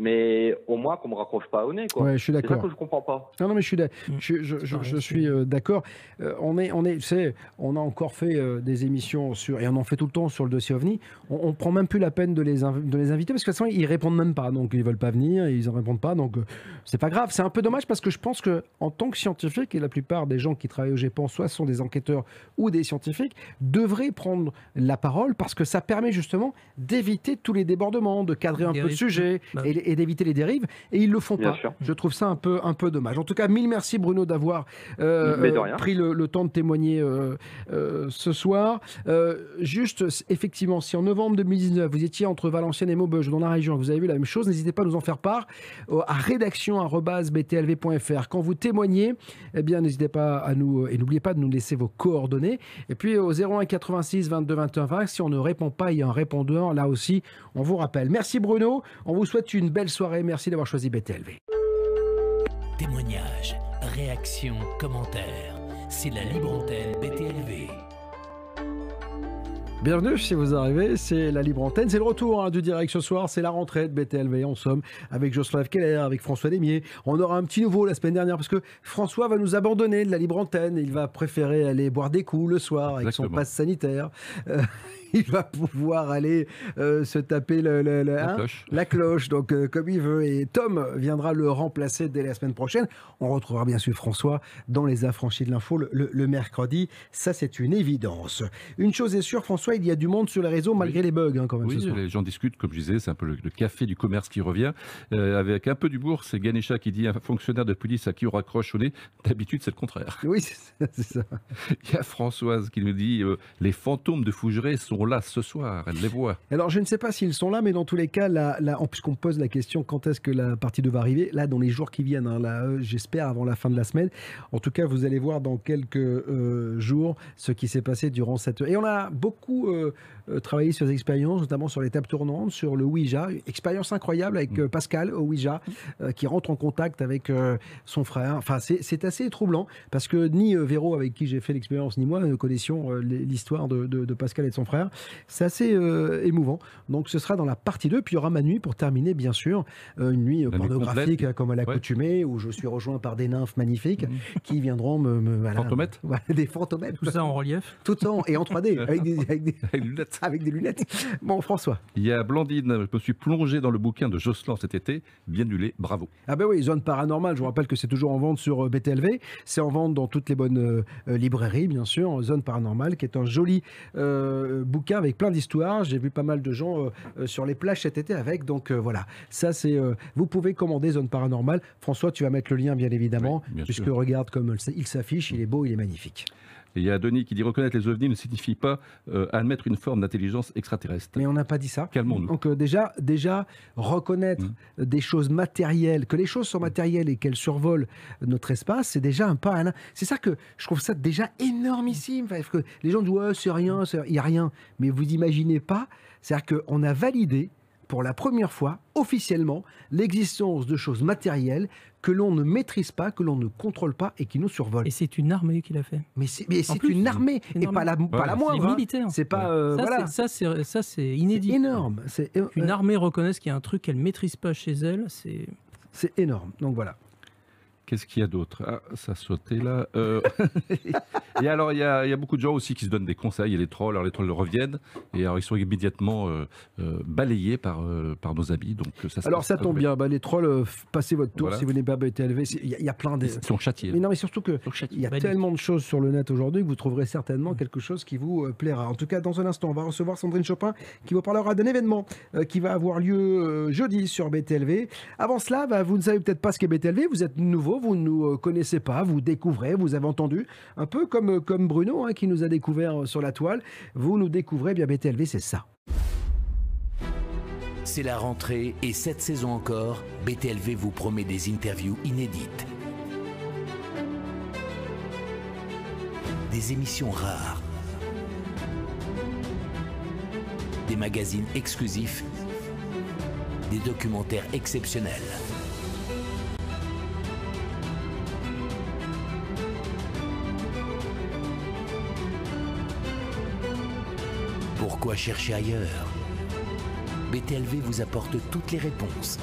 Mais au moins qu'on me raccroche pas au nez, quoi. Ouais, je suis C'est ça d'accord. que je comprends pas. Non, non, mais je suis, Mm. je, je- je- je suis euh, d'accord. Euh, on est, on est, tu sais, on a encore fait euh, des émissions sur, et on en fait tout le temps sur le dossier OVNI. On, on prend même plus la peine de les, inv- de les inviter parce que de toute façon, ils répondent même pas. Donc, ils veulent pas venir, ils en répondent pas. Donc, euh, c'est pas grave. C'est un peu dommage parce que je pense que, en tant que scientifique, et la plupart des gens qui travaillent au GEPAN, soit sont des enquêteurs ou des scientifiques, devraient prendre la parole parce que ça permet justement d'éviter tous les débordements, de cadrer un peu le sujet Bah et, et d'éviter les dérives, et ils le font Bien pas. sûr. Je trouve ça un peu, un peu dommage. En tout cas, mille merci Bruno d'avoir euh, euh, pris le, le temps de témoigner euh, euh, ce soir. Juste, effectivement, si en novembre 2019, vous étiez entre Valenciennes et Maubeuge dans la région, vous avez vu la même chose, n'hésitez pas à nous en faire part à rédaction@btlv.fr. Quand vous témoignez, eh bien, n'hésitez pas à nous et n'oubliez pas de nous laisser vos coordonnées. Et puis au 01 86 22 21 20, si on ne répond pas, il y a un répondeur. Là aussi, on vous rappelle. Merci Bruno. On vous souhaite une belle soirée. Merci d'avoir choisi BTLV. Témoignages, réactions, commentaires. C'est la libre antenne BTLV. Bienvenue si vous arrivez, c'est la libre antenne, c'est le retour hein, du direct ce soir, c'est la rentrée de BTLV en somme, avec Jocelyn Keller, avec François Demier. On aura un petit nouveau la semaine dernière parce que François va nous abandonner de la libre antenne, il va préférer aller boire des coups le soir avec son passe sanitaire. Euh, il va pouvoir aller euh, se taper le- le- le- La hein, cloche. la cloche, donc euh, comme il veut. Et Tom viendra le remplacer dès la semaine prochaine. On retrouvera bien sûr François dans les affranchis de l'info le, mercredi. Ça, c'est une évidence. Une chose est sûre, François, il y a du monde sur les réseaux malgré les bugs hein, quand même. Oui, ce les gens discutent, comme je disais, c'est un peu le, café du commerce qui revient. Euh, avec un peu d'humour, c'est Ganesha qui dit un fonctionnaire de police à qui on raccroche au nez. D'habitude, c'est le contraire. Oui, c'est ça. Il y a Françoise qui nous dit Les fantômes de Fougeray sont là ce soir, elle les voit. Alors, je ne sais pas s'ils sont là, mais dans tous les cas, là, là, puisqu'on pose la question quand est-ce que la partie 2 va arriver, là, dans les jours qui viennent, hein, là, euh, j'espère avant la fin de la semaine. En tout cas, vous allez voir dans quelques euh, jours ce qui s'est passé durant cette. Et on a beaucoup euh, euh, travaillé sur des expériences, notamment sur les tables tournantes, sur le Ouija. Expérience incroyable avec euh, Pascal au Ouija, euh, qui rentre en contact avec euh, son frère. Enfin, c'est c'est assez troublant parce que ni euh, Véro, avec qui j'ai fait l'expérience, ni moi ne connaissions euh, l'histoire de, de- de Pascal et de son frère. C'est assez euh, émouvant. Donc ce sera dans la partie 2. Puis il y aura ma nuit pour terminer, bien sûr. euh, une nuit La pornographique, comme à l'accoutumée, où je suis rejoint par des nymphes magnifiques qui viendront me. me voilà, Fantomètres Des fantomètres. Tout ça en relief. Tout ça en- et en 3D, avec des, avec des- lunettes. avec des lunettes. Bon, François. Il y a Blandine, je me suis plongé dans le bouquin de Jocelyn cet été. Bien nulé, bravo. Ah ben oui, Zone Paranormale, je vous rappelle que c'est toujours en vente sur euh, BTLV. C'est en vente dans toutes les bonnes euh, euh, librairies, bien sûr. Zone Paranormale, qui est un joli euh, bouquin avec plein d'histoires. J'ai vu pas mal de gens euh, sur les plages cet été avec. Donc voilà, ça c'est... vous pouvez commander Zone Paranormale. François, tu vas mettre le lien, bien évidemment, bien puisque sûr. regarde comme il s'affiche, il est beau, il est magnifique. Et il y a Denis qui dit reconnaître les ovnis ne signifie pas euh, admettre une forme d'intelligence extraterrestre. Mais on n'a pas dit ça. Calmons-nous. Donc euh, déjà, déjà reconnaître Mmh. des choses matérielles, que les choses sont matérielles et qu'elles survolent notre espace, c'est déjà un pas. C'est ça que je trouve ça déjà énormissime. Enfin, que les gens disent ouais c'est rien, c'est- il y a rien, mais vous imaginez pas. C'est-à-dire qu'on a validé pour la première fois officiellement l'existence de choses matérielles que l'on ne maîtrise pas, que l'on ne contrôle pas et qui nous survolent. Et c'est une armée qui l'a fait. Mais c'est, mais En c'est plus, une armée une et armée. pas la, pas la C'est moindre. hein. militaire. C'est pas euh, ça, voilà. c'est- ça, c'est ça, c'est inédit. C'est énorme. C'est euh, Qu'une armée reconnaisse qu'il y a un truc qu'elle maîtrise pas chez elle, c'est. C'est énorme. Donc voilà. Qu'est-ce qu'il y a d'autre? Ah, ça sauté là. Euh, et alors, il y, a, il y a beaucoup de gens aussi qui se donnent des conseils. Il y a les trolls, alors les trolls reviennent. Et alors, ils sont immédiatement euh, euh, balayés par, euh, par nos amis. Donc, ça, Alors ça tombe bien, bah, les trolls, euh, passez votre tour Voilà. si vous n'êtes pas BTLV. c'est- Il y, a- il y a plein de... Ils sont châtiés. Mais non, mais surtout que il y a tellement de choses sur le net aujourd'hui que vous trouverez certainement quelque chose qui vous euh, plaira. En tout cas, dans un instant, on va recevoir Sandrine Chopin qui vous parlera d'un événement euh, qui va avoir lieu euh, jeudi sur BTLV. Avant cela, bah, vous ne savez peut-être pas ce qu'est BTLV, vous êtes nouveau, vous ne nous euh, connaissez pas, vous découvrez, vous avez entendu, un peu comme, euh, Bruno hein, qui nous a découvert euh, sur la toile. Vous nous découvrez, bien BTLV, c'est ça. C'est la rentrée et cette saison encore, BTLV vous promet des interviews inédites. Des émissions rares. Des magazines exclusifs. Des documentaires exceptionnels. Pourquoi chercher ailleurs BTLV vous apporte toutes les réponses.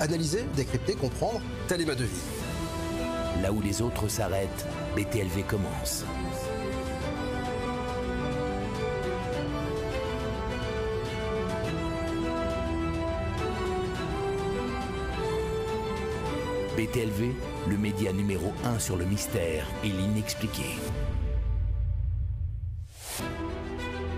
Analyser, décrypter, comprendre, telle est ma devise. Là où les autres s'arrêtent, BTLV commence. BTLV, le média numéro 1 sur le mystère et l'inexpliqué.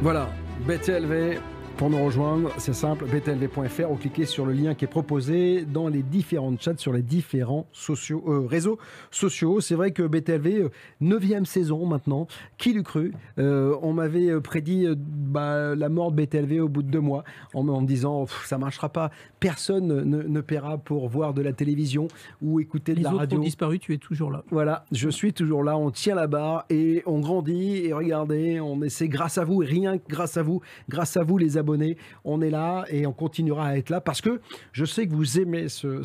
Voilà, BTLV, Pour nous rejoindre, c'est simple, btlv.fr ou cliquez sur le lien qui est proposé dans les différents chats sur les différents sociaux, euh, réseaux sociaux. C'est vrai que BTLV, 9e saison maintenant, qui l'eût cru? On m'avait prédit bah, la mort de BTLV au bout de deux mois en, me disant ça marchera pas, personne ne, ne, paiera pour voir de la télévision ou écouter de la radio. Les autres ont disparu, tu es toujours là. Voilà, je suis toujours là, on tient la barre et on grandit et regardez, on essaie grâce à vous et rien que grâce à vous, grâce à vous les abonnés, on est là et on continuera à être là parce que je sais que vous aimez ce...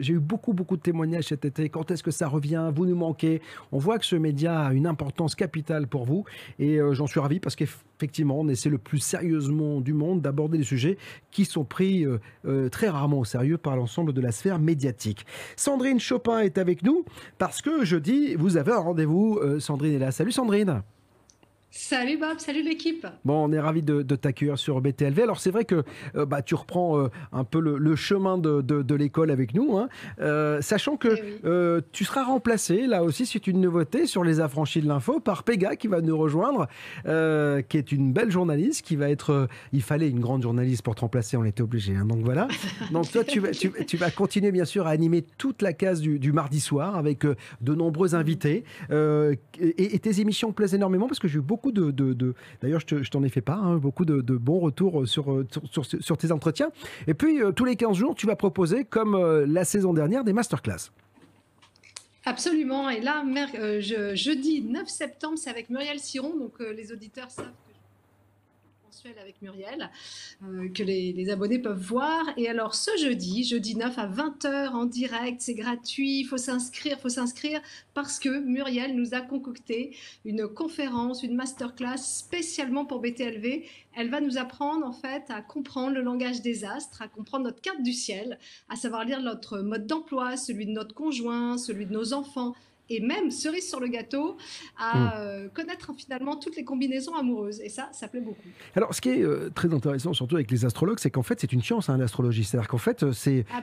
J'ai eu beaucoup beaucoup de témoignages cet été, quand est-ce que ça revient, vous nous manquez, on voit que ce média a une importance capitale pour vous et euh, j'en suis ravi parce qu'effectivement on essaie le plus sérieusement du monde d'aborder des sujets qui sont pris euh, euh, très rarement au sérieux par l'ensemble de la sphère médiatique. Sandrine Chopin est avec nous parce que jeudi, vous avez un rendez-vous. Sandrine est là. Salut Sandrine. Salut Bob, salut l'équipe. Bon, on est ravi de, t'accueillir sur BTLV. Alors c'est vrai que euh, bah, tu reprends euh, un peu le, chemin de, l'école avec nous, hein. euh, sachant que eh tu seras remplacé, là aussi c'est une nouveauté sur les affranchis de l'info, par Pega qui va nous rejoindre, qui est une belle journaliste, qui va être... il fallait une grande journaliste pour te remplacer, on était obligé. Hein. donc voilà. Donc toi tu vas, tu, vas continuer bien sûr à animer toute la case du, mardi soir avec de nombreux invités. Et, et, tes émissions plaisent énormément parce que j'ai eu beaucoup de. D'ailleurs, je t'en ai fait part, hein, beaucoup de, bons retours sur, sur, sur, tes entretiens. Et puis, euh, tous les 15 jours, tu vas proposer, comme euh, la saison dernière, des masterclass. Absolument. Et là, euh, jeudi 9 septembre, c'est avec Muriel Siron. Donc, les auditeurs savent avec Muriel euh, que les, abonnés peuvent voir. Et alors ce jeudi, jeudi 9 à 20h en direct, c'est gratuit, il faut s'inscrire, faut s'inscrire parce que Muriel nous a concocté une conférence, une masterclass spécialement pour BTLV. Elle va nous apprendre en fait à comprendre le langage des astres, à comprendre notre carte du ciel, à savoir lire notre mode d'emploi, celui de notre conjoint, celui de nos enfants, et même, cerise sur le gâteau, à hmm. euh, connaître finalement toutes les combinaisons amoureuses. Et ça, ça plaît beaucoup. Alors, ce qui est euh, très intéressant, surtout avec les astrologues, c'est qu'en fait, c'est une science, hein, l'astrologie. C'est-à-dire qu'en fait, euh, c'est ah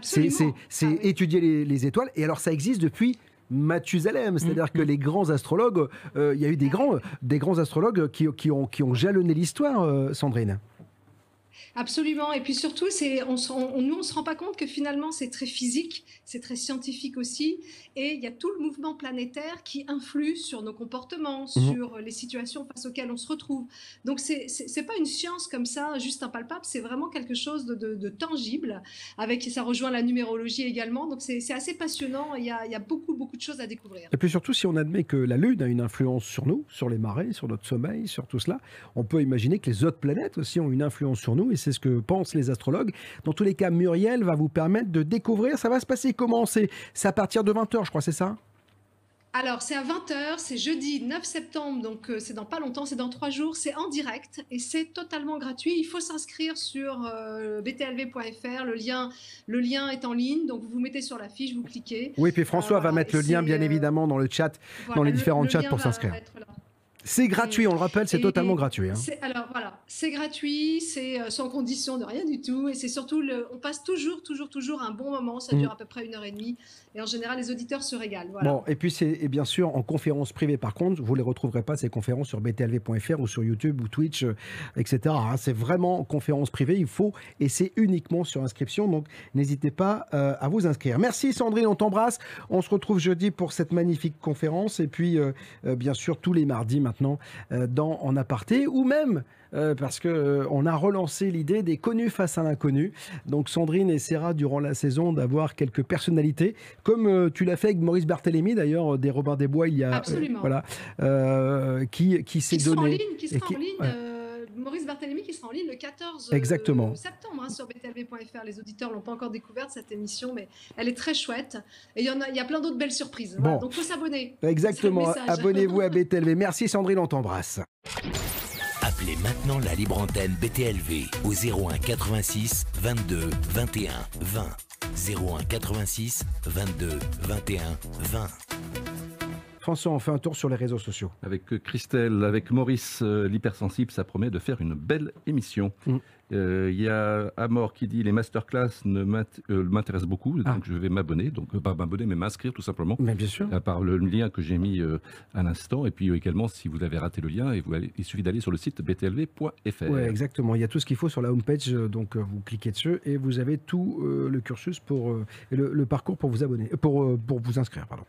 étudier les, étoiles. Et alors, ça existe depuis Mathusalem, c'est-à-dire hmm. que les grands astrologues, il y a eu des grands, des grands astrologues qui, qui, ont, qui ont jalonné l'histoire, Sandrine. Absolument. Et puis surtout, c'est, on, on, nous, on se rend pas compte que finalement, c'est très physique, c'est très scientifique aussi. Et il y a tout le mouvement planétaire qui influe sur nos comportements, mhm. sur les situations face auxquelles on se retrouve. Donc, c'est, c'est, pas une science comme ça, juste impalpable. C'est vraiment quelque chose de, tangible. Avec, ça rejoint la numérologie également. Donc, c'est, assez passionnant. Il y, a, il y a beaucoup, beaucoup de choses à découvrir. Et puis surtout, si on admet que la Lune a une influence sur nous, sur les marées, sur notre sommeil, sur tout cela, on peut imaginer que les autres planètes aussi ont une influence sur nous. Et c'est ce que pensent les astrologues. Dans tous les cas, Muriel va vous permettre de découvrir. Ça va se passer comment? C'est à partir de 20h, je crois, c'est ça? Alors, c'est à 20h, c'est jeudi 9 septembre, donc euh, c'est dans pas longtemps, c'est dans trois jours, c'est en direct et c'est totalement gratuit. Il faut s'inscrire sur euh, btlv.fr, le lien, le lien est en ligne, donc vous vous mettez sur la fiche, vous cliquez. Oui, puis François euh, va mettre le lien, bien évidemment, dans le chat, dans les différents chats pour s'inscrire. C'est gratuit, on le rappelle, c'est totalement gratuit. Hein. Alors voilà, c'est gratuit, c'est euh, sans condition de rien du tout, et c'est surtout, le, on passe toujours, toujours, toujours un bon moment. Ça dure mm. à peu près une heure et demie, et en général, les auditeurs se régalent. Bon, et puis c'est bien sûr en conférence privée. Par contre, vous les retrouverez pas ces conférences sur btlv.fr ou sur YouTube ou Twitch, euh, etc. Hein. C'est vraiment conférence privée. Il faut et c'est uniquement sur inscription. Donc n'hésitez pas euh, à vous inscrire. Merci Sandrine, on t'embrasse. On se retrouve jeudi pour cette magnifique conférence, et puis bien sûr tous les mardis maintenant euh, dans En aparté, ou même euh, parce que euh, on a relancé l'idée des connus face à l'inconnu. Donc Sandrine essaiera durant la saison d'avoir quelques personnalités, comme tu l'as fait avec Maurice Barthélémy d'ailleurs des Robin des Bois il y a Absolument. voilà qui qui s'est donné qui sera en ligne, Maurice Barthélémy qui sera en ligne le 14 Exactement. septembre hein, sur btlv.fr. Les auditeurs l'ont pas encore découverte cette émission, mais elle est très chouette. Et il y en a, il y a plein d'autres belles surprises. Bon. Donc faut s'abonner. Exactement. Abonnez-vous à BTLV. Merci Sandrine, on t'embrasse. Appelez maintenant la libre antenne BTLV au 01 86 22 21 20. 01 86 22 21 20. François, on fait un tour sur les réseaux sociaux. Avec euh, Christelle, avec Maurice, euh, l'hypersensible, ça promet de faire une belle émission. Mm. Euh, Il y a Amor qui dit les masterclass ne m'intéressent beaucoup, Ah. donc je vais m'abonner, donc pas m'abonner, mais m'inscrire tout simplement. Mais bien sûr. À part le lien que j'ai mis à l'instant, et puis également si vous avez raté le lien, et vous allez- il suffit d'aller sur le site btlv.fr. Ouais, exactement. Il y a tout ce qu'il faut sur la homepage, donc vous cliquez dessus et vous avez tout le cursus pour le, le parcours pour vous abonner, pour pour vous inscrire, pardon.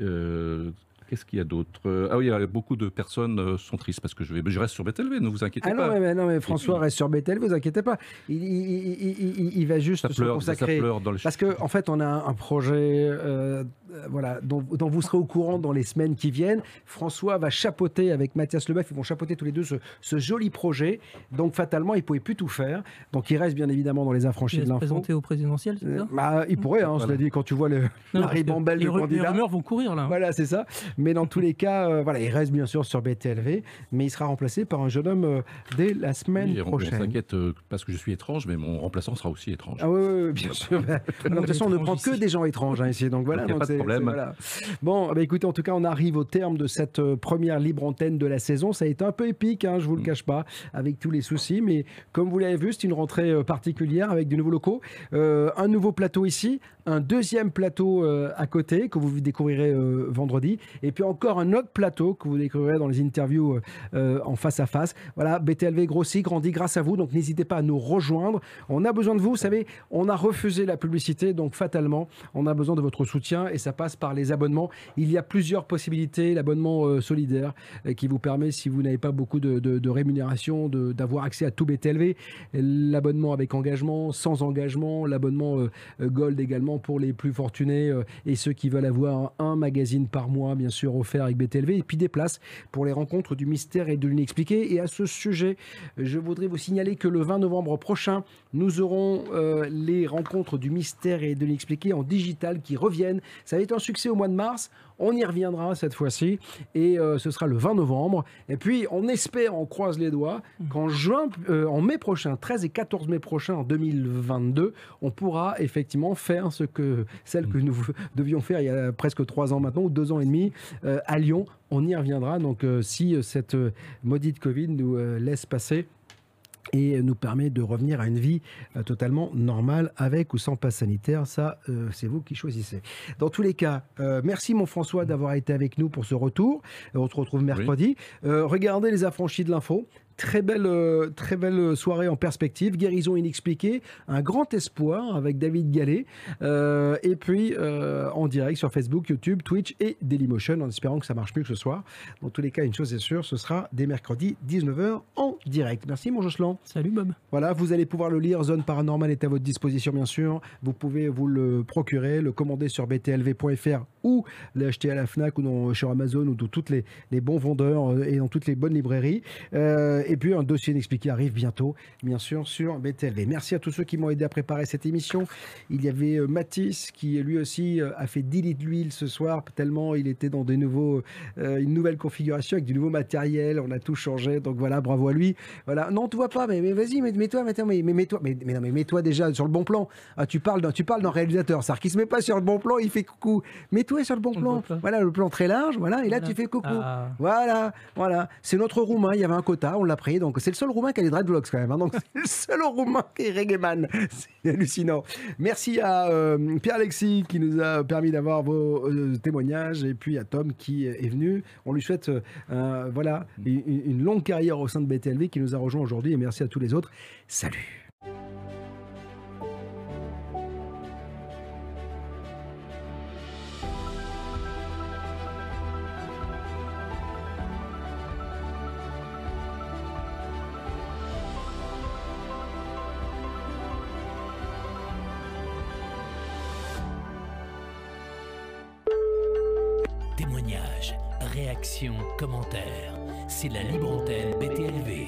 Euh, Qu'est-ce qu'il y a d'autre? Euh, Ah oui, euh, beaucoup de personnes euh, sont tristes parce que je, vais, je reste sur BTLV, ne vous inquiétez Ah pas. non, mais, non, mais François reste sur BTL, vous inquiétez pas. Il, il- il- il- va juste Ça se pleure, ça consacrer. pleure dans le- Parce qu'en en fait, on a un projet euh, voilà, dont, dont vous serez au courant dans les semaines qui viennent. François va chapeauter avec Mathias Leboeuf, ils vont chapeauter tous les deux ce, ce joli projet. Donc fatalement, il ne pouvait plus tout faire. Donc il reste bien évidemment dans les Il affranchis de se l'info. présenter au présidentiel, c'est ça? Bah, il pourrait, hein, Voilà. cela dit, quand tu vois le, Non, la ribambelle les de les candidats. rumeurs vont courir là. Voilà, c'est ça. Mais dans tous les cas, euh, voilà, il reste bien sûr sur BTLV, mais il sera remplacé par un jeune homme euh, dès la semaine Oui, on, on prochaine. s'inquiète euh, parce que je suis étrange, mais mon remplaçant sera aussi étrange. Ah oui, bien sûr. Bah, de toute façon, on ne prend que des gens étranges hein, ici, donc voilà. Donc, donc pas de problème. voilà. Bon, bah, écoutez, en tout cas, on arrive au terme de cette euh, première libre antenne de la saison. Ça a été un peu épique, hein, je Mm. vous le cache pas, avec tous les soucis, mais comme vous l'avez vu, c'est une rentrée particulière avec de nouveaux locaux, un nouveau plateau ici, un deuxième plateau euh, à côté que vous découvrirez euh, vendredi, et puis encore un autre plateau que vous découvrirez dans les interviews euh, en face à face. Voilà, BTLV grossit, grandit grâce à vous, donc n'hésitez pas à nous rejoindre. On a besoin de vous, vous savez, on a refusé la publicité, donc fatalement, on a besoin de votre soutien et ça passe par les abonnements. Il y a plusieurs possibilités, l'abonnement solidaire qui vous permet, si vous n'avez pas beaucoup de, de- rémunération, d'avoir accès à tout BTLV, l'abonnement avec engagement, sans engagement, l'abonnement Gold également pour les plus fortunés euh, et ceux qui veulent avoir un magazine par mois, bien sûr, offert avec BTLV, et puis des places pour les rencontres du mystère et de l'inexpliqué. Et à ce sujet, je voudrais vous signaler que le 20 novembre prochain, nous aurons euh, les rencontres du mystère et de l'inexpliqué en digital qui reviennent. Ça va être un succès au mois de mars. On y reviendra cette fois-ci et euh, ce sera le 20 novembre. Et puis on espère, on croise les doigts, qu'en juin, euh, en mai prochain, 13 et 14 mai prochain en 2022, on pourra effectivement faire ce que celle que nous devions faire il y a presque trois ans maintenant ou deux ans et demi euh, à Lyon. On y reviendra. Donc euh, si euh, cette maudite Covid nous laisse passer et nous permet de revenir à une vie totalement normale avec ou sans passe sanitaire. Ça, euh, c'est vous qui choisissez. Dans tous les cas, euh, merci mon François d'avoir été avec nous pour ce retour. On se retrouve mercredi. Euh, regardez les affranchis de l'info. Très belle, euh, très belle soirée en perspective, guérison inexpliquée, un grand espoir avec David Gallet, euh, et puis euh, en direct sur Facebook, YouTube, Twitch et Dailymotion, en espérant que ça marche mieux que ce soir. Dans tous les cas, une chose est sûre, ce sera dès mercredi 19h en direct. Merci mon Jocelyn. Salut Bob. Voilà, vous allez pouvoir le lire. Zone Paranormale est à votre disposition, bien sûr. Vous pouvez vous le procurer, le commander sur btlv.fr ou l'acheter à la Fnac ou dans, sur Amazon ou dans toutes les, les bons vendeurs et dans toutes les bonnes librairies. Euh, et puis un dossier inexpliqué arrive bientôt, bien sûr, sur BTLV. Merci à tous ceux qui m'ont aidé à préparer cette émission. Il y avait euh, Mathis qui lui aussi euh, a fait 10 litres d'huile ce soir, tellement il était dans des nouveaux, euh, une nouvelle configuration avec du nouveau matériel. On a tout changé, donc voilà, bravo à lui. Voilà, non, tu vois pas, mais, mais vas-y, mets- mets-toi, mets-toi, mais, mais mets-toi, mais, mais non, mais mets-toi déjà sur le bon plan. Ah, tu parles d'un, tu parles d'un réalisateur, c'est-à-dire qu'il se met pas sur le bon plan, il fait coucou. Mets-toi sur le bon plan. Voilà, le plan très large, voilà, et là Voilà. tu fais coucou. Ah. Voilà, voilà. C'est notre roumain, il y avait un quota, on l'a donc c'est le seul roumain qui a les dreadlocks quand même. hein, donc c'est le seul roumain qui est reggaeman. C'est hallucinant. Merci à euh, Pierre-Alexis qui nous a permis d'avoir vos euh, témoignages et puis à Tom qui est venu. On lui souhaite euh, voilà, une, une longue carrière au sein de BTLV qui nous a rejoint aujourd'hui et merci à tous les autres. Salut. C'est la libre antenne BTLV.